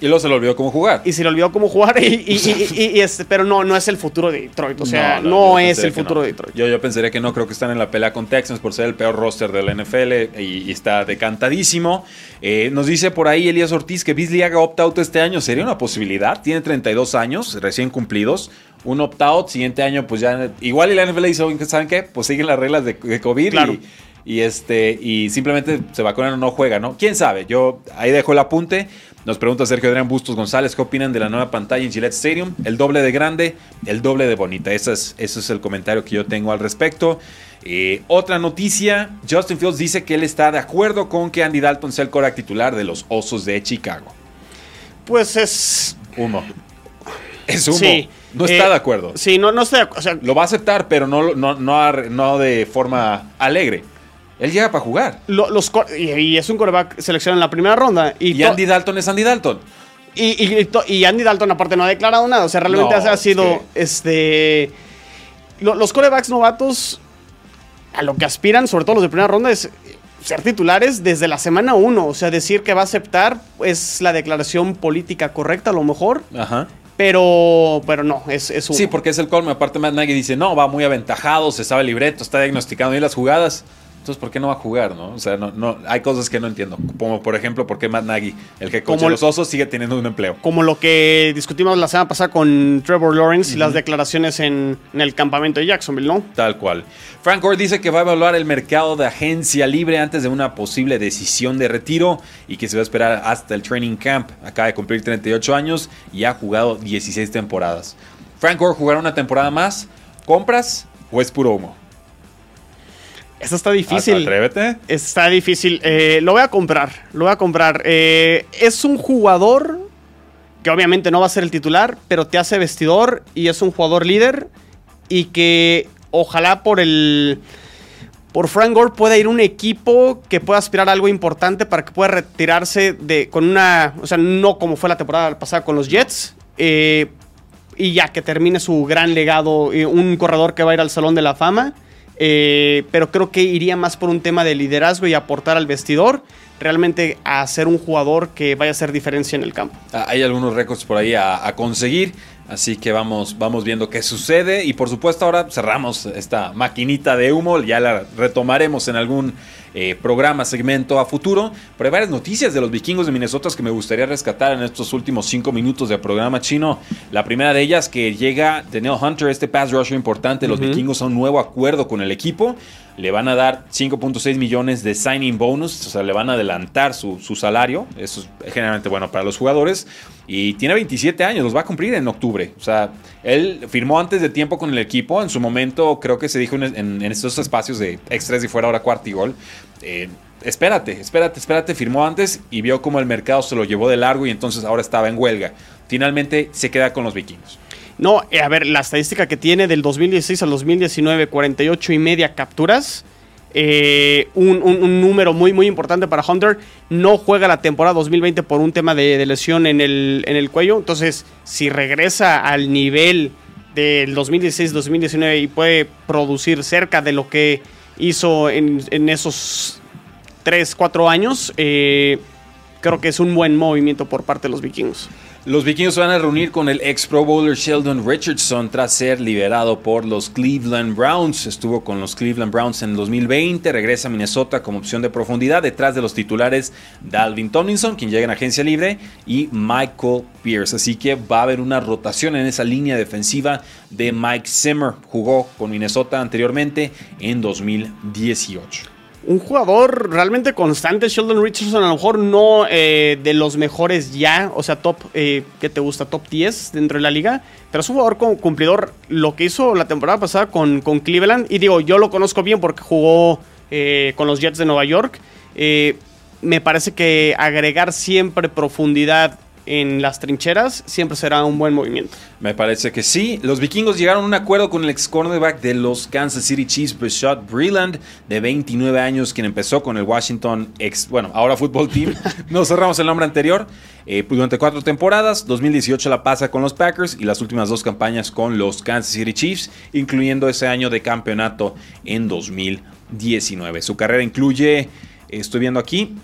Y luego se le olvidó cómo jugar. Y se le olvidó cómo jugar. Y, y, y, y este, pero no, no es el futuro de Detroit. O sea, no, es el futuro no. de Detroit. Yo, yo pensaría que no, creo que están en la pelea con Texans por ser el peor roster de la NFL y, está decantadísimo. Eh, nos dice por ahí Elías Ortiz que Beasley haga opt-out este año. ¿Sería una posibilidad? Tiene 32 años, recién cumplidos. Un opt-out, siguiente año, pues ya. Igual y la NFL dice, "Oigan, ¿saben qué? Pues siguen las reglas de, de COVID Claro. y, y este y simplemente se vacunan o no juega, ¿no? ¿Quién sabe? Yo ahí dejo el apunte. Nos pregunta Sergio Adrián Bustos González, ¿qué opinan de la nueva pantalla en Gillette Stadium? El doble de grande, el doble de bonita. Ese es, ese es el comentario que yo tengo al respecto. Eh, otra noticia, Justin Fields dice que él está de acuerdo con que Andy Dalton sea el coreback titular de los Osos de Chicago. Pues es. Humo. Es humo. Sí. no está Eh, de acuerdo. Sí, no, no estoy de acuerdo. Sea, Lo va a aceptar, pero no, no, no, no de forma alegre. Él llega para jugar. lo- los, y, y es un quarterback seleccionado en la primera ronda. Y, Andy Dalton es Andy Dalton. y, y- Andy Dalton, aparte, no ha declarado nada. O sea, realmente No, ha es sido. que- Este. lo- los corebacks novatos a lo que aspiran, sobre todo los de primera ronda, es ser titulares desde la semana 1. O sea, decir que va a aceptar es la declaración política correcta, a lo mejor. Ajá. Pero, pero no, es, es un. Sí, porque es el colmo. Aparte, Matt Nagy dice: No, va muy aventajado, se sabe el libreto, está diagnosticando bien las jugadas. Entonces, ¿por qué no va a jugar, no? O sea, no, no, hay cosas que no entiendo. Como, por ejemplo, ¿por qué Matt Nagy, el que coach de los osos, sigue teniendo un empleo? como lo que discutimos la semana pasada con Trevor Lawrence y las declaraciones en, en el campamento de Jacksonville, ¿no? Tal cual. Frank Gore dice que va a evaluar el mercado de agencia libre antes de una posible decisión de retiro y que se va a esperar hasta el training camp. Acaba de cumplir 38 años y ha jugado 16 temporadas. Frank Gore jugará una temporada más. ¿Compras o es puro humo? Esta está difícil. Atrévete. Está difícil. Eh, lo voy a comprar. Lo voy a comprar. Eh, es un jugador que obviamente no va a ser el titular, pero te hace vestidor y es un jugador líder. Y que ojalá por el. Por Frank Gore pueda ir un equipo que pueda aspirar a algo importante para que pueda retirarse de, con una. O sea, no como fue la temporada pasada con los Jets. eh, y ya que termine su gran legado. eh, un corredor que va a ir al Salón de la Fama. Eh, pero creo que iría más por un tema de liderazgo y aportar al vestidor, realmente a ser un jugador que vaya a hacer diferencia en el campo. Ah, Hay algunos récords por ahí a, a conseguir. Así que vamos, vamos viendo qué sucede. Y por supuesto, ahora cerramos esta maquinita de humo. Ya la retomaremos en algún eh, programa, segmento a futuro. Pero hay varias noticias de los vikingos de Minnesota que me gustaría rescatar en estos últimos cinco minutos de programa chino. La primera de ellas que llega Daniel Hunter, este pass rusher importante. Los vikingos a un nuevo acuerdo con el equipo. Le van a dar 5.6 millones de signing bonus. O sea, le van a adelantar su, su salario. Eso es generalmente bueno para los jugadores. Y tiene 27 años, los va a cumplir en octubre. O sea, él firmó antes de tiempo con el equipo. En su momento, creo que se dijo en, estos espacios de extras y fuera ahora cuarto y gol. eh, espérate, espérate, espérate. Firmó antes y vio como el mercado se lo llevó de largo y entonces ahora estaba en huelga. Finalmente se queda con los vikingos. No, eh, a ver, la estadística que tiene del 2016 al 2019, 48 y media capturas. eh, un, un- número muy, muy importante para Hunter. No juega la temporada 2020 por un tema de, de lesión en el, en el cuello. Entonces, si regresa al nivel del 2016-2019 y puede producir cerca de lo que hizo en, en esos 3, 4 años, eh, creo que es un buen movimiento por parte de los vikingos. Los vikingos van a reunir con el ex Pro Bowler Sheldon Richardson tras ser liberado por los Cleveland Browns. Estuvo con los Cleveland Browns en 2020, regresa a Minnesota como opción de profundidad detrás de los titulares Dalvin Tomlinson, quien llega en agencia libre, y Michael Pierce. Así que va a haber una rotación en esa línea defensiva de Mike Zimmer. Jugó con Minnesota anteriormente en 2018. Un jugador realmente constante, Sheldon Richardson, a lo mejor no eh, de los mejores ya, o sea, top, eh, ¿qué te gusta? Top 10 dentro de la liga, pero es un jugador con- cumplidor. Lo que hizo la temporada pasada con, con Cleveland, y digo, yo lo conozco bien porque jugó eh, con los Jets de Nueva York. Me parece que agregar siempre profundidad en las trincheras siempre será un buen movimiento. Me parece que sí. Los vikingos llegaron a un acuerdo con el ex cornerback de los Kansas City Chiefs, Bashad Breland, de 29 años, quien empezó con el Washington, ex, bueno, ahora Football Team. no cerramos el nombre anterior. Eh, durante cuatro temporadas, 2018 la pasa con los Packers y las últimas dos campañas con los Kansas City Chiefs, incluyendo ese año de campeonato en 2019. Su carrera incluye, estoy viendo aquí,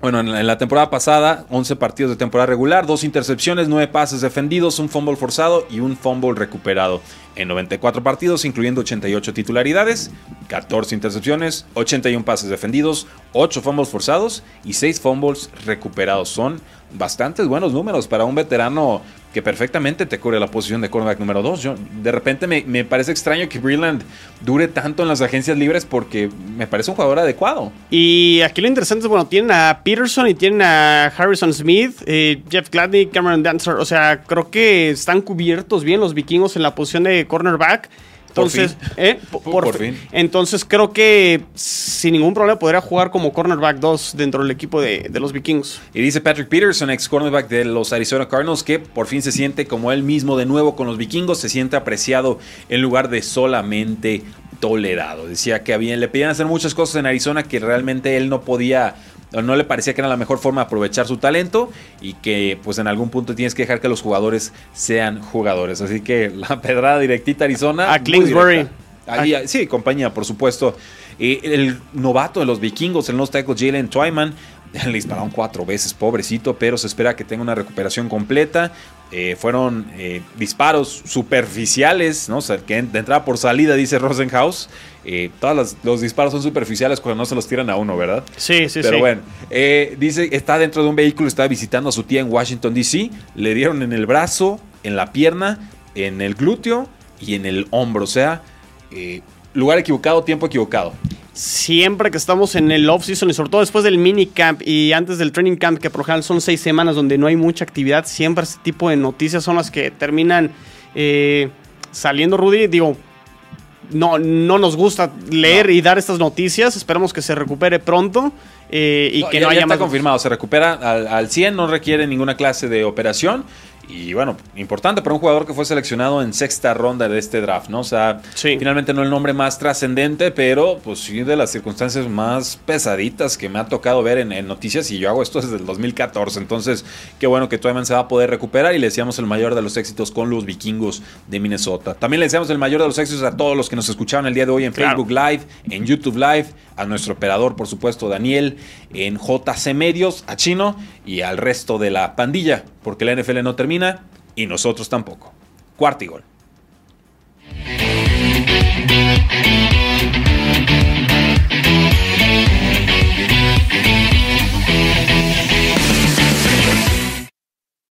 bueno, en la temporada pasada, 11 partidos de temporada regular, dos intercepciones, 9 pases defendidos, un fumble forzado y un fumble recuperado. En 94 partidos, incluyendo 88 titularidades, 14 intercepciones, 81 pases defendidos, 8 fumbles forzados y 6 fumbles recuperados. Son bastantes buenos números para un veterano que perfectamente te cubre la posición de cornerback número 2. De repente me, parece extraño que Breland dure tanto en las agencias libres porque me parece un jugador adecuado. Y aquí lo interesante es, bueno, tienen a Peterson y tienen a Harrison Smith, eh, Jeff Gladney, Cameron Dancer. O sea, creo que están cubiertos bien los vikingos en la posición de cornerback. Entonces, ¿eh? por, fin. Entonces creo que sin ningún problema podría jugar como cornerback 2 dentro del equipo de, los vikingos. Y dice Patrick Peterson, ex cornerback de los Arizona Cardinals, que por fin se siente como él mismo de nuevo con los vikingos, se siente apreciado en lugar de solamente tolerado. Decía que le pedían hacer muchas cosas en Arizona que realmente él no podía no le parecía que era la mejor forma de aprovechar su talento y que pues en algún punto tienes que dejar que los jugadores sean jugadores. Así que la pedrada directita Arizona. A Kingsbury. sí, compañía, por supuesto. el novato de los vikingos, el no tackle Jalen Twyman, le dispararon cuatro veces, pobrecito, pero se espera que tenga una recuperación completa. Eh, fueron eh, disparos superficiales, ¿no? O sea, que de entrada por salida, dice Rosenhaus. Eh, todos los, disparos son superficiales cuando no se los tiran a uno, ¿verdad? Sí, sí, sí. Pero bueno, dice, está dentro de un vehículo, está visitando a su tía en Washington, D.C. Le dieron en el brazo, en la pierna, en el glúteo y en el hombro. O sea, lugar equivocado, tiempo equivocado siempre que estamos en el off-season y sobre todo después del mini camp y antes del training camp, que por ejemplo son seis semanas donde no hay mucha actividad, siempre este tipo de noticias son las que terminan eh, saliendo, Rudy. Digo, no, no nos gusta leer y dar estas noticias. Esperamos que se recupere pronto eh, y que no haya ya está confirmado, se recupera al, al 100, no requiere ninguna clase de operación y bueno, importante para un jugador que fue seleccionado en sexta ronda de este draft, ¿no? O sea, finalmente no el nombre más trascendente, pero pues sí de las circunstancias más pesaditas que me ha tocado ver en, noticias y yo hago esto desde el 2014. Entonces, qué bueno que Twyman se va a poder recuperar y le deseamos el mayor de los éxitos con los vikingos de Minnesota. También le deseamos el mayor de los éxitos a todos los que nos escucharon el día de hoy en Facebook Live, en YouTube Live, a nuestro operador, por supuesto, Daniel, en JC Medios, a Chino y al resto de la pandilla, porque la NFL no termina y nosotros tampoco. Cuarto y gol.